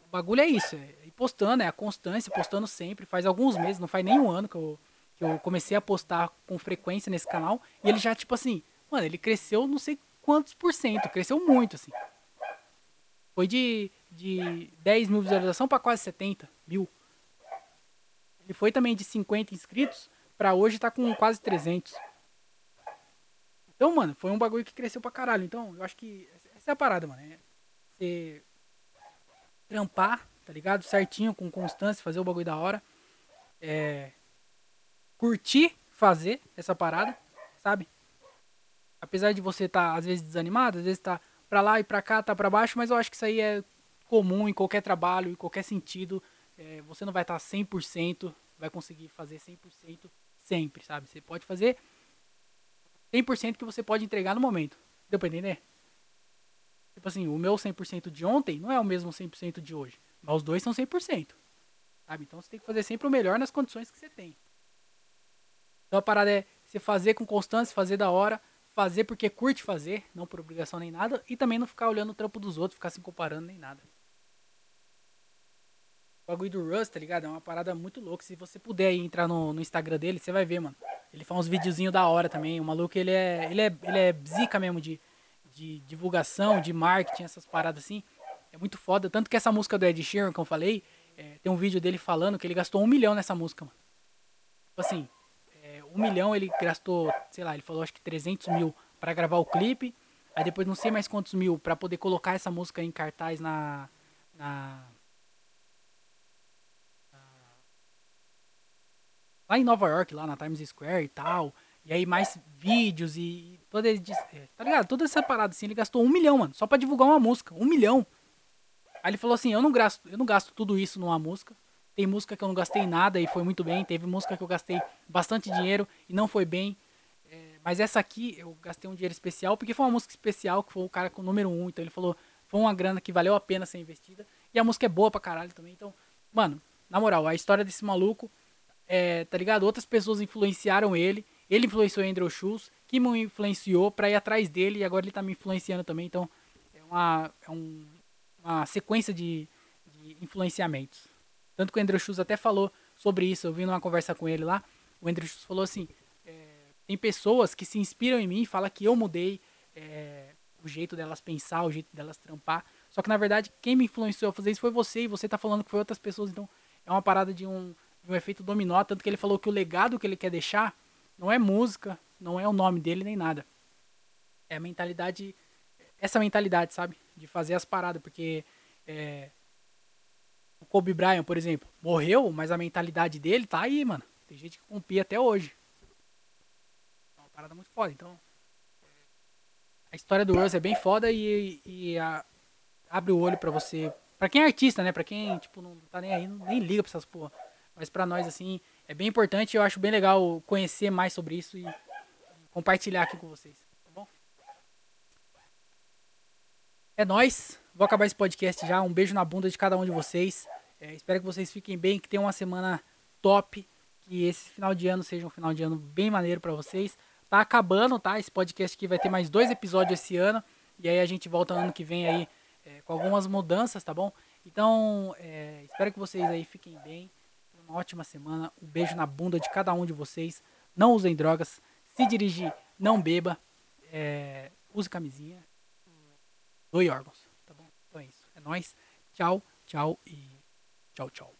o bagulho é isso, é postando, é a constância, postando sempre. Faz alguns meses, não faz nem um ano que eu, que eu comecei a postar com frequência nesse canal. E ele já, tipo assim, mano, ele cresceu não sei quantos por cento, cresceu muito, assim. Foi de, de 10 mil visualizações para quase 70 mil. Ele foi também de 50 inscritos para hoje tá com quase 300. Então, mano, foi um bagulho que cresceu pra caralho. Então, eu acho que essa é a parada, mano. É você trampar, tá ligado? Certinho, com constância, fazer o bagulho da hora. É, curtir fazer essa parada, sabe? Apesar de você estar, tá, às vezes, desanimado, às vezes tá pra lá e pra cá, tá pra baixo, mas eu acho que isso aí é comum em qualquer trabalho, em qualquer sentido. É, você não vai estar tá 100%, vai conseguir fazer 100% sempre, sabe? Você pode fazer 100% que você pode entregar no momento. Deu pra entender? Tipo assim, o meu 100% de ontem não é o mesmo 100% de hoje. Mas os dois são 100%. Sabe? Então você tem que fazer sempre o melhor nas condições que você tem. Então a parada é você fazer com constância, fazer da hora, fazer porque curte fazer, não por obrigação nem nada, e também não ficar olhando o trampo dos outros, ficar se comparando nem nada. O bagulho do Rust, tá ligado? É uma parada muito louca. Se você puder entrar no, no Instagram dele, você vai ver, mano. Ele faz uns videozinhos da hora também. O maluco, ele é, ele é, ele é zica mesmo de, de divulgação, de marketing, essas paradas assim. É muito foda. Tanto que essa música do Ed Sheeran que eu falei, é, tem um vídeo dele falando que ele gastou um milhão nessa música, mano. Tipo assim, é, um milhão ele gastou, sei lá, ele falou acho que 300 mil para gravar o clipe. Aí depois não sei mais quantos mil para poder colocar essa música em cartaz na, na, na. Lá em Nova York, lá na Times Square e tal. E aí mais vídeos e toda é, tá ligado? Toda essa parada assim, ele gastou um milhão, mano, só para divulgar uma música, um milhão. Aí ele falou assim, eu não gasto, eu não gasto tudo isso numa música. Tem música que eu não gastei nada e foi muito bem. Teve música que eu gastei bastante dinheiro e não foi bem. É, mas essa aqui eu gastei um dinheiro especial porque foi uma música especial que foi o cara com o número um. Então ele falou, foi uma grana que valeu a pena ser investida. E a música é boa pra caralho também. Então, mano, na moral, a história desse maluco, é, tá ligado? Outras pessoas influenciaram ele. Ele influenciou Andrew Schultz, que me influenciou para ir atrás dele e agora ele tá me influenciando também. Então é uma, é um, uma sequência de, de influenciamentos. Tanto que o Andrew Schultz até falou sobre isso. Eu vi numa conversa com ele lá. O Andrew Schultz falou assim: é, tem pessoas que se inspiram em mim, fala que eu mudei, é, o jeito delas pensar, o jeito delas trampar. Só que na verdade, quem me influenciou a fazer isso foi você, e você tá falando que foi outras pessoas, então é uma parada de um, de um efeito dominó, tanto que ele falou que o legado que ele quer deixar não é música, não é o nome dele nem nada. É a mentalidade, essa mentalidade, sabe? De fazer as paradas, porque é, o Kobe Bryant, por exemplo, morreu, mas a mentalidade dele tá aí, mano. Tem gente que compia até hoje. É uma parada muito foda, então a história do Russ é bem foda e, e a, abre o olho pra você. Pra quem é artista, né? Pra quem, tipo, não tá nem aí, nem liga pra essas porra. Mas pra nós, assim, é bem importante. Eu acho bem legal conhecer mais sobre isso e compartilhar aqui com vocês. Tá bom? É nóis. Vou acabar esse podcast já. Um beijo na bunda de cada um de vocês. É, espero que vocês fiquem bem, que tenham uma semana top. Que esse final de ano seja um final de ano bem maneiro pra vocês. Tá acabando, tá? Esse podcast aqui vai ter mais dois episódios esse ano. E aí a gente volta ano que vem aí é, com algumas mudanças, tá bom? Então, é, espero que vocês aí fiquem bem. Uma ótima semana. Um beijo na bunda de cada um de vocês. Não usem drogas. Se dirigir, não beba. É, use camisinha. Doe órgãos, tá bom? Então é isso. É nóis. Tchau, tchau e tchau, tchau.